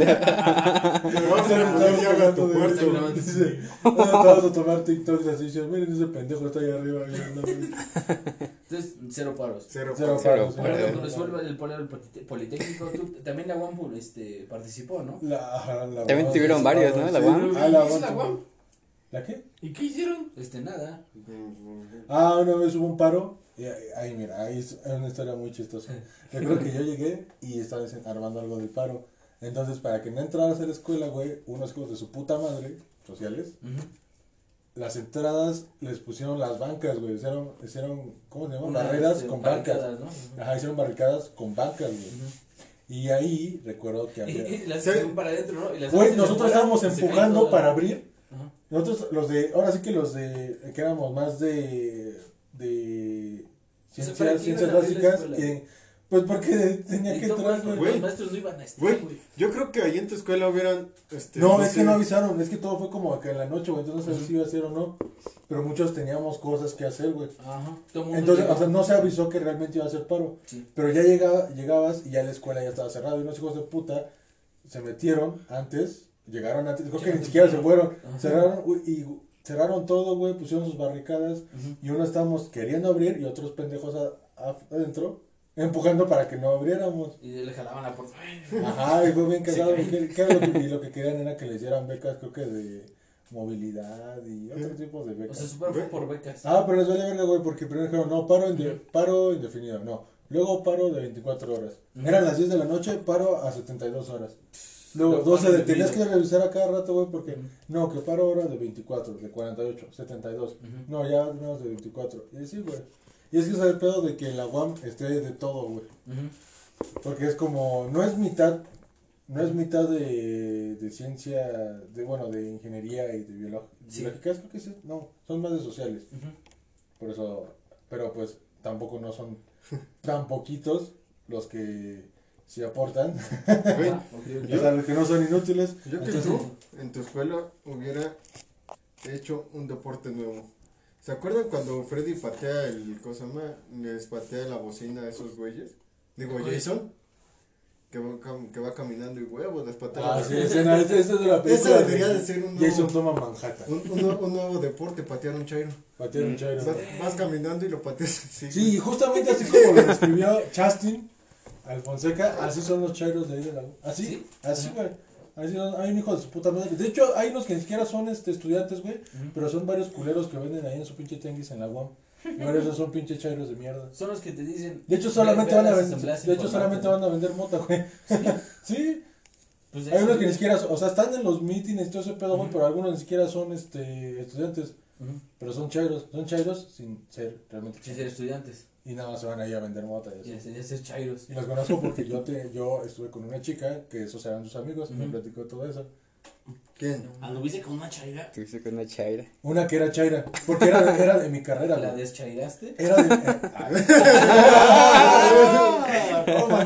Te vamos a poner llave a tu cuarto. Dice, "Ahora te vas a tomar TikToks así. Dice, miren ese pendejo está ahí arriba. viendo". Entonces, cero paros. Cero, Cero cero. paros, Pero cero cuando paros. resuelva el polo del polite- Politécnico, tú, también la UAM este, participó, ¿no? La, la También tuvieron varios, ¿no? La. UAM. Ah, la ¿Qué es la UAM. ¿La qué? ¿Y qué hicieron? Este, nada. Ah, una vez hubo un paro. Y ahí, mira, ahí es una historia muy chistosa. Recuerdo que yo llegué y estaba armando algo del paro. Entonces, para que no entraras a la escuela, güey, unos hijos de su puta madre, sociales, Ujú. las entradas les pusieron las bancas, güey. Hicieron, hicieron ¿cómo se llama? Unas, Barreras este, con bancas. ¿no? Ajá, hicieron barricadas con bancas, güey. Ujú. Y ahí recuerdo que Y, había... y las Sí. hacen para adentro, ¿no? Y las Güey, nosotros estábamos empujando para abrir. Ajá. Nosotros, los de, ahora sí que los de, que éramos más de, de ¿para ciencias, básicas, y, pues porque tenía Y que entrar, güey. Los maestros no iban a estar, Güey, yo creo que ahí en tu escuela hubieran. Este, No, es sé, que no avisaron, es que todo fue como que en la noche, güey, entonces no sabes si iba a ser o no, pero muchos teníamos cosas que hacer, güey. Ajá. Todo Entonces, o sea, no se avisó que realmente iba a ser paro, Sí. pero ya llegaba, llegabas y ya la escuela ya estaba cerrada y unos hijos de puta se metieron antes, llegaron antes, creo que ni siquiera se fueron, Ajá. cerraron y cerraron todo, güey, pusieron sus barricadas y uno estábamos queriendo abrir y otros pendejos a- a- adentro empujando para que no abriéramos. Y le jalaban la puerta. Ajá, y fue bien cagado. cae. porque- ¿qué era lo que- y lo que querían era que les dieran becas, creo que de movilidad y otro tipo de O becas. sea, super fue por becas. Ah, pero les vale verga, güey, porque primero dijeron, no, paro, inde- paro indefinido, no. Luego paro de 24 horas. Eran las 10 de la noche, paro a 72 horas. Luego, Lo 12 de, tenías que revisar a cada rato, güey, porque, no, que paro ahora de 24, de 48, 72. Ujú. No, ya menos de 24. Y así, güey. Y es que es el pedo de que la UAM esté de todo, güey. Porque es como, no es mitad, no es mitad de, de ciencia, de bueno, de ingeniería y de biolo- Sí. biológicas, creo que sí, no, son más de sociales. Por eso, pero pues tampoco no son tan poquitos los que sí aportan, Güey, o sea, los que no son inútiles. yo que Entonces, tú, en tu escuela, hubiera hecho un deporte nuevo. ¿Se acuerdan cuando Freddy patea el, cosa más? Les patea la bocina a esos güeyes? Digo. Jason. que va, cam- que va caminando y huevos, les patea. Ah, la- sí, escena, esa esa es de la película. Debería de ser un Jason nuevo- toma Manhattan. Un, un nuevo- un nuevo deporte, patear un chairo. Patear un chairo. Vas, vas caminando y lo pateas así. Sí, y justamente así como lo describió Chastin, Alfonseca, así son los chairos de ahí de la Así, ¿Sí? así, güey. Así son, hay un hijo de su puta madre. De hecho, hay unos que ni siquiera son este, estudiantes, güey. Pero son varios culeros que venden ahí en su pinche tianguis en la UAM. Y ahora esos son pinches chairos de mierda. Son los que te dicen. De hecho, solamente van a vender. De hecho, solamente van a vender mota, güey. Sí. Pues Hay unos que ni siquiera, o sea, están en los mítines y todo ese pedo, güey, pero algunos ni siquiera son este estudiantes. Pero son chairos, son chairos sin ser realmente Sin ser estudiantes. Y nada más se van ahí a vender mota y Y chairos. Y los conozco porque yo te, yo estuve con una chica que esos eran sus amigos, me Ujú. platicó todo eso. ¿Quién? ¿Anduviste con una chaira? Estuviste con una chaira. Una que era chaira, porque era de, era de mi carrera, ¿La güey. deschairaste? Era de. eh, ah,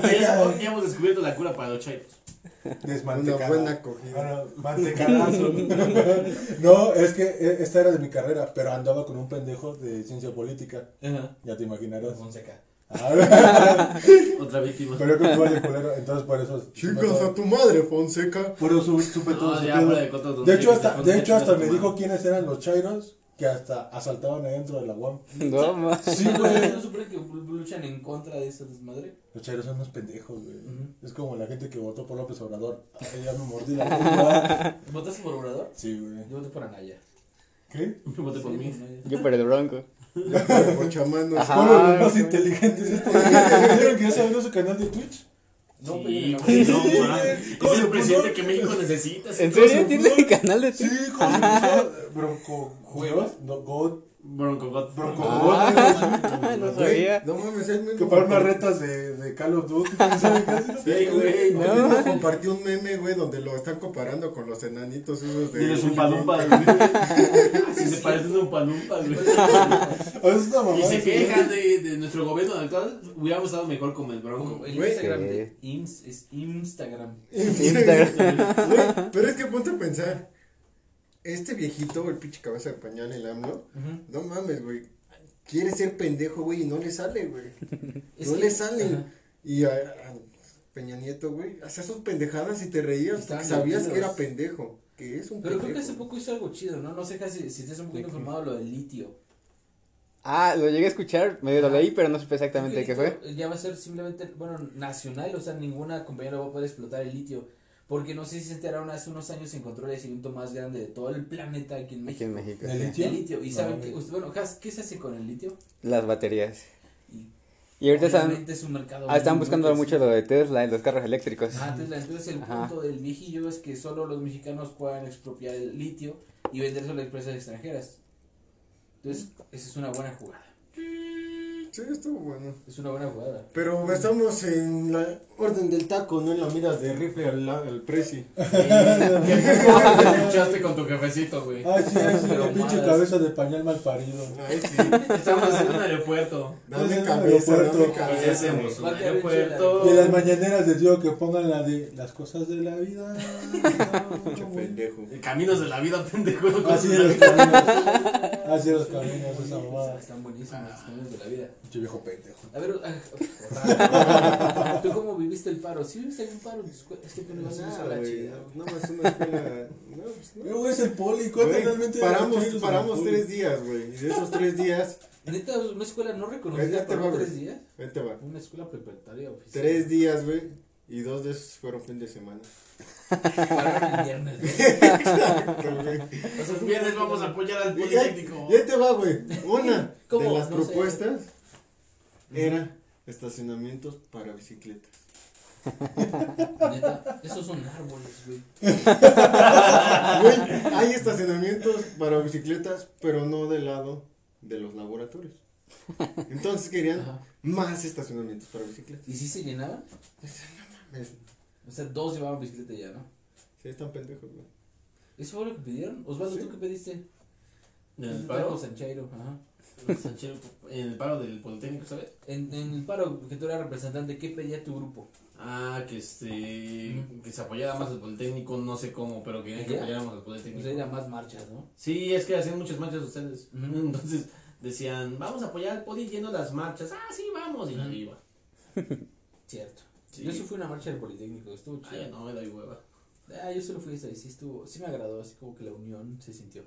Ya, ya hemos descubierto la cura para los chairos. Desmantecada. Una buena acogida. Ah, no, mantecadazo. no, es que eh, esta era de mi carrera, pero andaba con un pendejo de ciencia política. Ajá. Ya te imaginarás. Fonseca. Otra víctima. pero yo que igual de culero, entonces por eso. Chicos, a tu madre, Fonseca. Por eso supe todo de hecho, hasta, de con hecho, hasta me dijo madre. quiénes eran los chairos que hasta asaltaban adentro de la UAM. No, ma. Sí, güey. ¿No supone que luchan en contra de esa desmadre? Los chairos son unos pendejos, güey. Es como la gente que votó por López Obrador. Ay, ya me mordí la. ¿Votaste por Obrador? Sí, güey. Yo voté por Anaya. ¿Qué? Voté por mí. Yo por el bronco. Por chamanos. Ajá. Uno de los más güey. inteligentes este. ¿Vieron que ya se abrió su canal de Twitch? No, Sí, pero- güey, no, ma. ¿Cómo Es se el presidente que México necesita. ¿En ¿Cómo se serio? ¿Tiene canal de Sí, Twitch? ¿cómo se puso? Bronco. ¿Juegos? No, God. Bronco God. Bronco Ah, no sabía. No mames, él mismo. Que para unas retas de, de Call of Duty. Sí, güey. No. Compartió un meme, güey, donde lo están comparando con los enanitos esos de. Y eres un palumpa, güey. Si se parecen un palumpa, güey. O sea, es una mamada. Y se quejan de, de nuestro gobierno actual. Hubiéramos estado mejor como el Bronco. El. Instagram Sí. de Instagram. Instagram. Pero es que ponte a pensar. Este viejito, el pinche cabeza de pañal, el AMLO. No mames, güey. Quiere ser pendejo, güey, y no le sale, güey. No que- le sale. Y a, a Peña Nieto, güey, hacía sus pendejadas y te reías porque sabías que era pendejo. Que es un Pero creo que hace poco hizo algo chido, ¿no? No sé casi si estás un poquito informado lo del litio. Ah, lo llegué a escuchar, medio lo leí, pero no supe exactamente qué fue. Ya va a ser simplemente, bueno, nacional, o sea, ninguna compañía lo va a poder explotar el litio. Porque no sé si se enteraron, hace unos años se encontró el yacimiento más grande de todo el planeta aquí en Aquí México. en México. ¿De sí. litio? ¿Y No, saben güey. qué? Usted- Bueno, ¿qué se hace con el litio? Las baterías. Y Y ahorita están, es un mercado ah, están buscando muy mucho lo de Tesla y los carros eléctricos. Ah, Tesla. Entonces el Ajá. punto del viejillo es que solo los mexicanos puedan expropiar el litio y venderlo a las empresas extranjeras. Entonces, esa es una buena jugada. Sí, estuvo bueno. Es una buena jugada. Pero estamos en la orden del taco, no en la mira de rifle al, al presi. Te luchaste con tu jefecito, güey. Ay, sí, ay, sí, Pero la pinche malas. cabeza de pañal mal parido. Ay, sí. Estamos en un aeropuerto. Dame En el cabeza, aeropuerto. dame Y cabeza. hacemos un aeropuerto. Y en las mañaneras les digo que pongan la de las cosas de la vida. Pinche pendejo. Caminos de la vida, pendejo. Así de los caminos. Así de los caminos, esa mamada. Están buenísimas las cosas de la vida. Pinche viejo pendejo. A ver, ah, ¿tú cómo viviste el paro? ¿Sí viviste algún paro? en tu escuela? Es que tú no ibas a güey, chida. Nada más una escuela. No, pues no. Luego es el poli, ¿cuánto Güey, realmente paramos paramos tres días, güey. Y de esos tres días, ¿Neta una escuela no reconocida por tres güey. días? vete va. Una escuela preparatoria oficial. Tres días, güey. Y dos de esos fueron fin de semana. Pararon el viernes. güey. güey. O sea, el viernes vamos a apoyar al Politécnico. y ahí te va, güey. Una ¿Cómo? de las No sé. propuestas era estacionamientos para bicicletas. Neta, esos son árboles, güey. Güey, hay estacionamientos para bicicletas, pero no del lado de los laboratorios. Entonces querían Ajá. más estacionamientos para bicicletas. ¿Y si se llenaban? Es- O sea, dos llevaban bicicleta ya, ¿no? Sí, están pendejos, güey. ¿Eso fue lo que pidieron? Osvaldo, Sí. ¿tú qué pediste? En el paro. taco Sanchairo, ajá. Sanchero, En el paro del Politécnico, ¿sabes? En, en el paro que tú eras representante, ¿qué pedía tu grupo? Ah, que este. Que se apoyara más el Politécnico, no sé cómo, pero querían que apoyáramos al O Politécnico. sea, era más marchas, ¿no? Sí, es que hacían muchas marchas ustedes. Entonces decían, vamos a apoyar al Poli yendo a las marchas. Ah, sí, vamos. Y nadie iba. Cierto. Yo sí fui a una marcha del Politécnico, estuvo Ay, chido. no, me da hueva. Ah, yo solo fui a esa y sí estuvo, sí me agradó, así como que la unión se sintió.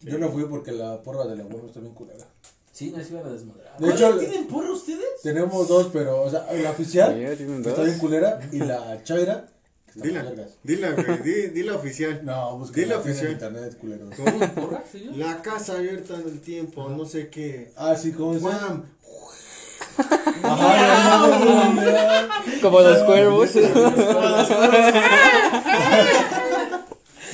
Yo no fui porque la porra de la huevo está bien culera. Sí, nos iban a desmadrar. De hecho, ¿Tienen porra ustedes? tenemos dos, pero, o sea, la oficial, tienen dos. está bien culera, y la chaira, que está Dila, más vergas. dila, güey, di, dila oficial. No, pues Dile la oficial. en internet, culero. ¿Cómo? ¿Porra, señor? La casa abierta en el tiempo, no sé qué. Ah, sí, ¿cómo es? Guam. Ajá. Como los cuervos.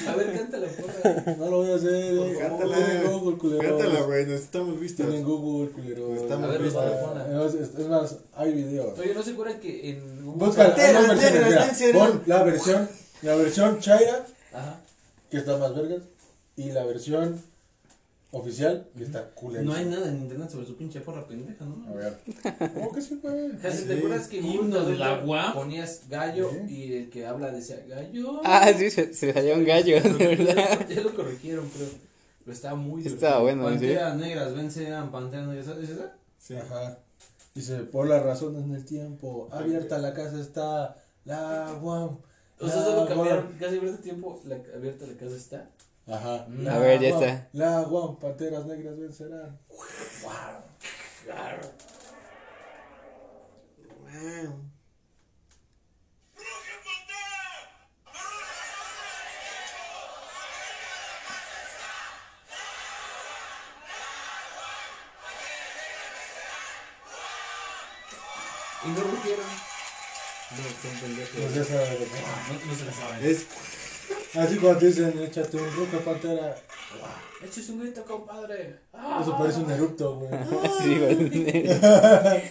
A ver, canta la porra. No lo voy a hacer. eh. Cántala, Tienen Google, culero. cántala, güey, necesitamos vistas. Tienen Google, culero. Estamos A ver, los Es, es- es más, hay videos. Oye, ¿no se acuerdan que en Google... Busca mira, vencerán. pon la versión, la versión Chaira, Ajá. que está más vergas, y la versión oficial, que está culera. No hay nada en internet sobre su pinche porra pendeja, A ¿no? ver. ¿Cómo que sí, güey? Casi, ¿te Sí. acuerdas que en Himno del agua. ponías gallo Sí. y el que habla decía gallo? Ah, sí, se, se salió un gallo, de verdad. Ya lo corrigieron, pero, pero estaba muy Estaba bueno, sí. Panteras negras vencerán, panteras negras. ¿Es esa? Sí. Ajá. Dice, por la razón en el tiempo, abierta la casa está, la guam. O sea, solo cambiaron casi abierto tiempo, la, abierta la casa está. Ajá. Mm. La A ver, ya guam, está. La guam, panteras negras vencerán. Guam. Y no rugieron. No, son pendejos. Pues lo no se la saben. Es Así cuando te dicen, échate un ruca pantera. Eches un grito, compadre. Ah. Eso parece un erupto, güey. Sí, güey.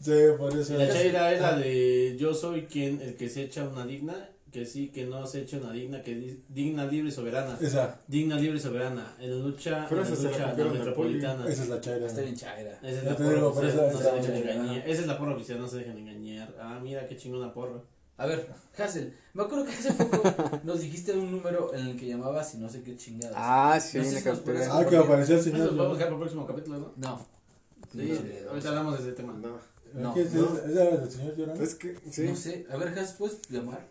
Sí, por eso. La chaira es la de yo soy quien, el que se echa una digna, que sí, que no se echa una digna, que di- digna, libre y soberana. Esa, Digna, libre y soberana. En la lucha, en la se la lucha la metropolitana. esa es la chaira. Está bien chaira. Esa es la porra oficial, eso no se dejen engañar. Esa es la porra oficial, no se dejen engañar. Ah, mira qué chingona porra. A ver, Hassel, me acuerdo que hace poco nos dijiste un número en el que llamabas y no sé qué chingadas. Ah, sí, No sé si captura. Ah, que apareció el Eso señor. lo vamos a dejar para el próximo capítulo, ¿no? No. Sí, ahorita hablamos de ese tema. No. No. ¿Qué es no. del señor llorando? Es que, sí. No sé. A ver, Hassel, ¿puedes llamar?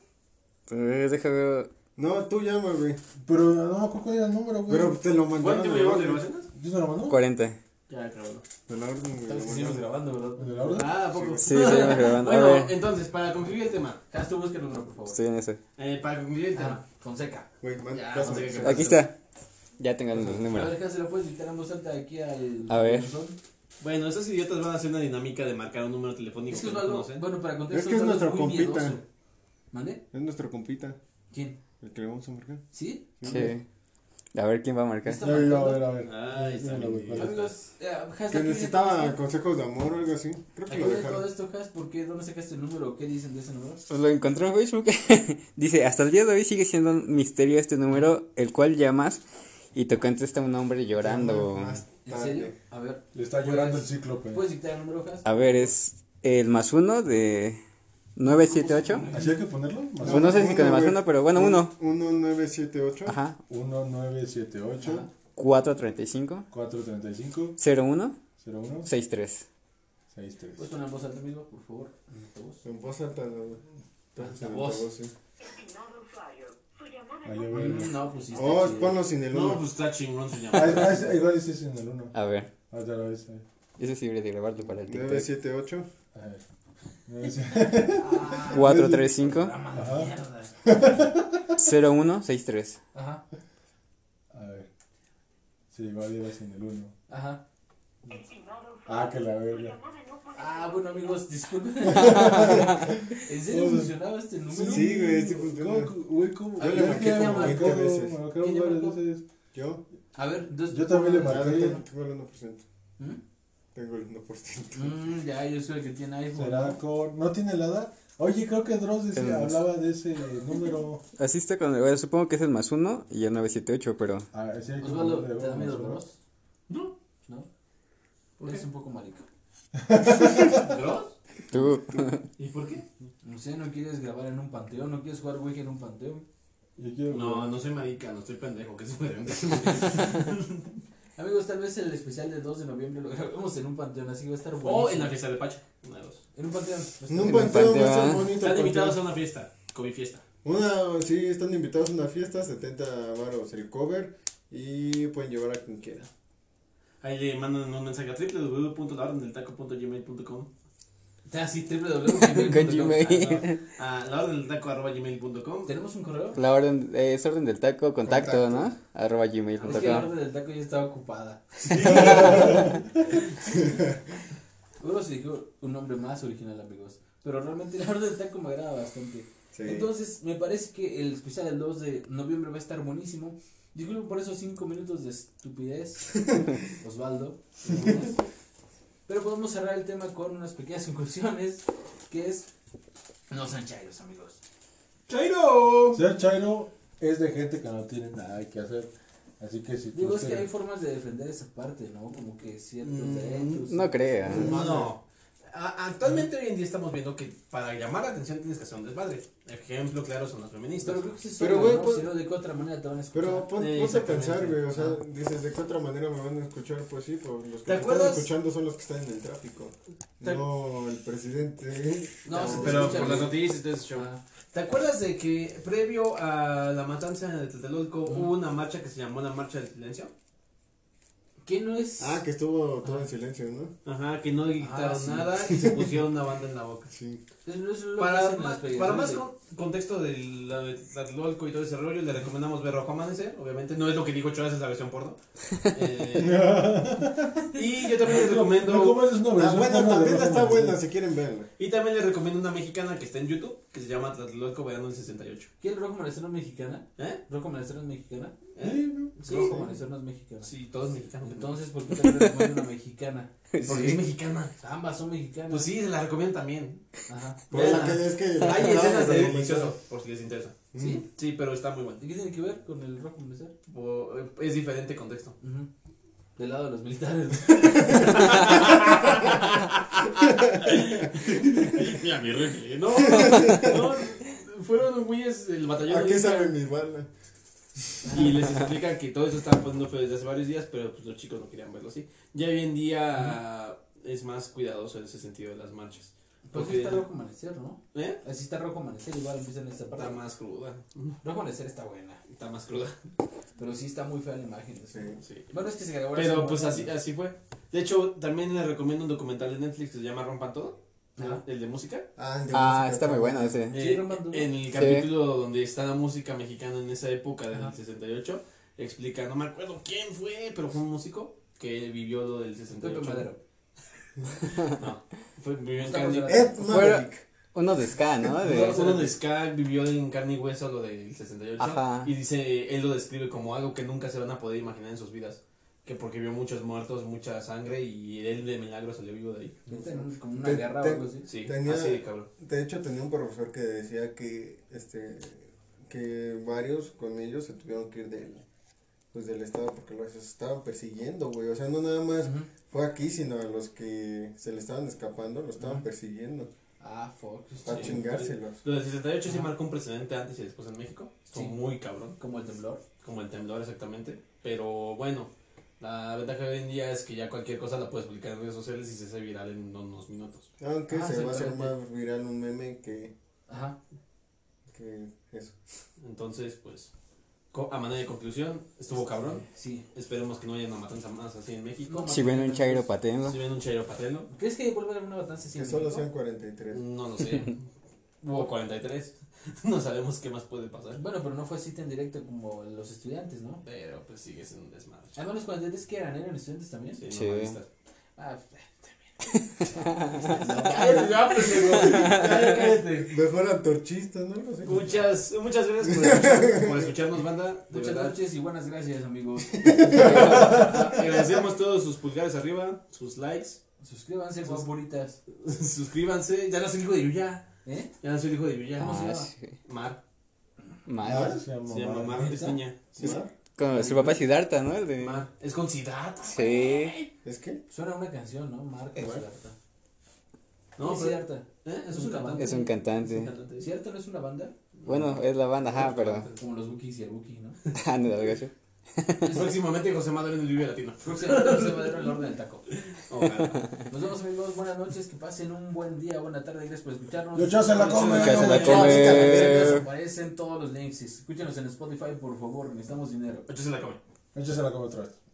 Eh, Deja ver. No, tú llama, güey. Pero no me acuerdo cuál era el número, güey. Pero te lo ¿Cuánto mandaron. tiempo a la llevamos de orden. grabaciones? ¿Yo se lo mandó? 40. Ya, claro. De la orden, que lo seguimos grabando, ¿verdad? ¿De la orden? Ah, ¿a poco? Sí, seguimos grabando. A Bueno, ver. entonces, para concluir el tema. Has, tú busca el número, por favor. Estoy en eso. Eh, para concluir el tema. Ah, con seca. Güey, man, Ya, qué- Aquí está. Ya tengan los A números. ver, Hassel, ¿lo puedes dictar en voz alta aquí al. A ver. Bueno, esos idiotas van a hacer una dinámica de marcar un número telefónico Es que que no conocen. bueno, para contexto, Es que es nuestro muy compita. miedoso. ¿Mande? Es nuestro compita. ¿Quién? El que le vamos a marcar. ¿Sí? Sí. A ver quién va a marcar. Ya, ya, a ver, a ver. Ay, Amigos, Que ¿a quién le necesitaba consejos de amor o algo así. Creo ¿A que lo de todo dejaron. esto, Has? ¿Por qué? ¿Dónde sacaste el número? ¿Qué dicen de ese número? Pues lo encontré en Facebook. Dice, hasta el día de hoy sigue siendo un misterio este número, el cual llamas y te contesta un hombre llorando. ¿En serio? A ver. Le está llorando el ¿puedes- cíclope. ¿Puedes dictar el número, Has? A ver, es el más uno de 978. ¿Así hay que ponerlo? Más Pues no sé si con el más uno, pero bueno, uno. 1978. Ajá. 1978 Ajá. 435 435 01 01 63. 63. ¿Puedes poner en voz alta, amigo, por favor? En voz alta, no, en. Mm, No, pues sí. Oh, ponlo sin el No, 1. pues está chingón su llamada. ese- igual es en el 1. A ver, Otra vez. ahí. ese sí debería de grabarlo para el TikTok. 978. A ver. Nueve, siete- Ah, 435 programa de Ajá. mierda. 01 63. Ajá, A ver. Sí, igual era sin el 1. ajá. Ah, que la verga. Ah, bueno, amigos, disculpen. ¿En serio funcionaba este número? Sí, güey, sí funciona. ¿Cómo, güey, cómo? Yo le marqué como me 20 marcó, veces. me marcaron ¿Quién le varias marcó? veces. Yo. A ver, entonces. Yo también le Ah, marqué. tengo el 1%. ¿Mm? Tengo el 1%. Mm, ya, yo soy el que tiene iPhone. ¿Será con.? ¿No tiene la edad? Oye, creo que Dross decía, El- hablaba de ese número. Así está con bueno, supongo que es el más uno y el 978, pero Ah, sí, hay que Osvaldo, ¿te da miedo. Dross? ¿No? ¿No? ¿Por Es qué? un poco marica. ¿Dross? tú. ¿Y por qué? No sé, no quieres grabar en un panteón, no quieres jugar Ouija en un panteón. Yo quiero. No, no soy marica, no estoy pendejo, que se me Amigos, tal vez el especial del 2 de noviembre lo grabemos en un panteón, así va a estar bueno. O en la fiesta de Pacha. Una de dos. En un panteón. En un panteón va a ser bonito. Están invitados a una fiesta, COVID fiesta. Una, sí, están invitados a una fiesta, 70 varos el cover y pueden llevar a quien quiera. Ahí le mandan un mensaje a www.laordendeltaco.gmail.com Ah, sí, www.gmail.com. Gmail. a laordendeltaco.gmail.com ¿Tenemos un correo? La orden, eh, es orden del taco, contacto, Contacto. ¿no? Arroba Es que la gmail.com. orden del taco ya estaba ocupada. Luego se dijo un nombre más original, amigos. Pero realmente la orden del taco me agrada bastante. Sí. Entonces, me parece que el especial del 2 de noviembre va a estar buenísimo. Disculpen por esos 5 minutos de estupidez, Osvaldo. Pero podemos cerrar el tema con unas pequeñas conclusiones, que es... No sean chairos, amigos. ¡Chairo! Ser chairo es de gente que no tiene nada que hacer. Así que si tú Digo, es que hay formas de defender esa parte, ¿no? Como que ciertos Mm, derechos. no creo. No, no. Actualmente hoy en día estamos viendo que para llamar la atención tienes que hacer un desmadre. Ejemplo claro son las feministas. Pero creo que sí Pero, son, güey, ¿no? Si no, de qué otra manera te van a escuchar. Pero pon, Eh, ponte a pensar, güey, o sea, Ah. dices, ¿de qué otra manera me van a escuchar? Pues sí, pues los que ¿Te me están escuchando son los que están en el tráfico, ¿Te- no el presidente. No, Pero escucha por las noticias y todo ese show. Ah, ¿Te acuerdas de que previo a la matanza de Tlatelolco hubo una marcha que se llamó la Marcha del Silencio? ¿Qué no es? Ah, que estuvo todo en silencio, ¿no? Ajá, que no gritaron Ah, sí. nada y se pusieron una banda en la boca. Sí. Es- no es lo que Para, en las para más de- con- contexto del la de Tlatelolco y todo ese rollo, le recomendamos ver Rojo Amanecer. Obviamente, no es lo que dijo Chávez, es la versión porno. Eh, y yo también les No, recomiendo. ¿cómo es una La versión buena porno también está buena, si quieren verla. Y también les recomiendo una mexicana que está en YouTube, que se llama Tlatelolco Verano del 68. ¿Qué el rojo amanecer no es mexicana? ¿Eh? ¿Rojo amanecer no es mexicana? ¿Eh? Sí, Sí. rojo amanecer no es mexicana. Sí, todo es mexicano. Entonces, ¿por qué también recomiendo una mexicana? Porque es mexicana. Ambas son mexicanas. Pues sí, se la recomiendo también. Ajá. La que es que Hay escenas de delicioso, por si les interesa. ¿Sí? Sí, pero está muy bueno. ¿Y qué tiene que ver con el rojo amanecer? O- Es diferente contexto. Ujú. Del lado de los militares. Mira mi rifle. No, no, fueron güeyes del batallón. ¿A qué de Ica sabe mi bala? Y les explican que todo eso estaba poniendo feo desde hace varios días, pero pues los chicos no querían verlo así. Ya hoy en día es más cuidadoso en ese sentido de las marchas. Pues Porque- sí está rojo amanecer, ¿no? ¿Eh? Así está rojo amanecer, igual empiezan esta parte. Está más cruda. Rojo amanecer está buena. Está más cruda. Pero sí está muy fea la imagen. Sí. Sí. Bueno, es que se grabó Pero pues así, así fue. De hecho, también les recomiendo un documental de Netflix que se llama Rompan Todo. El de música. Ah, de Ah, música está muy bueno ese. Eh, en el Sí. capítulo donde está la música mexicana en esa época del Ajá. 68, explica, no me acuerdo quién fue, pero fue un músico que vivió lo del 68. Pepe Madero. No, fue, vivió en carne, Maverick. Uno de ska, ¿no? De, Uno- uno de Ska vivió en carne y hueso lo del 68 Ajá. y dice, él lo describe como algo que nunca se van a poder imaginar en sus vidas, que porque vio muchos muertos, mucha sangre y él de milagro salió vivo de ahí. Como una Te- guerra te- o algo así. Sí, Tenía- así de cabrón. De hecho, tenía un profesor que decía que este que varios con ellos se tuvieron que ir del pues del estado porque los estaban persiguiendo, güey. O sea, no nada más fue aquí, sino a los que se le estaban escapando, los estaban persiguiendo Ah, fuck. para Sí. chingárselos. Lo del 68 sí marcó un precedente antes y después en México, estuvo Sí. muy cabrón. Como el temblor. como el temblor exactamente. Pero bueno, la ventaja de hoy en día es que ya cualquier cosa la puedes publicar en redes sociales y se hace viral en unos minutos. Aunque Ah, se va a hacer más viral un meme que, Ajá. que eso. Entonces, pues, a manera de conclusión, estuvo cabrón. Sí. Esperemos que no haya una matanza más así en México. No, Si ven un chairo pateando. Si ven un chairo patelo, ¿Crees que vuelve a haber una matanza así Que en solo México? sean 43. no lo sé. Hubo 43. No sabemos qué más puede pasar. Bueno, pero no fue así tan directo como los estudiantes, ¿no? Pero pues sigue siendo un desmadre. Además, los 43 que eran, eran estudiantes también. Sí, Sí. Ah. Mejor antorchista, ¿no? No sé. Muchas, muchas gracias por, escuchar- por escucharnos, banda. Muchas verdad. noches y buenas gracias, amigos. Agradecemos todos sus pulgares arriba, sus likes. Suscríbanse, favoritas. Suscríbanse. Ya no soy hijo de Yuya. ¿Eh? Ya no soy el hijo de Yuya. ¿Cómo se Ah, llama? sí. Mar. Mar. Se llama Se llama Mar. Mar. Es niña. ¿Sí? Con su papá Siddhartha, ¿no? El de... Mar. Es con Siddhartha. Sí. ¿Es que? Suena una canción, ¿no? Marco Es- Siddhartha. No, ¿Quién es. Siddhartha? ¿Eh? Es ¿Es un un cantante. Es un cantante. Es un cantante. ¿Siddhartha no es una banda? Bueno, es la banda, ajá, pero... Como los Bookies y el Bookie, ¿no? Ah, no, así. Próximamente José Madero en el Vive Latino. Próximamente José Madero en el orden del taco. Ojalá. Nos vemos amigos, buenas noches, que pasen un buen día, buena tarde, gracias por escucharnos. Lucho se la come. Lucho se la come. se Aparecen todos los links. Escúchenos en Spotify, por favor, necesitamos dinero. Ocho se la come. Échase la come otra vez.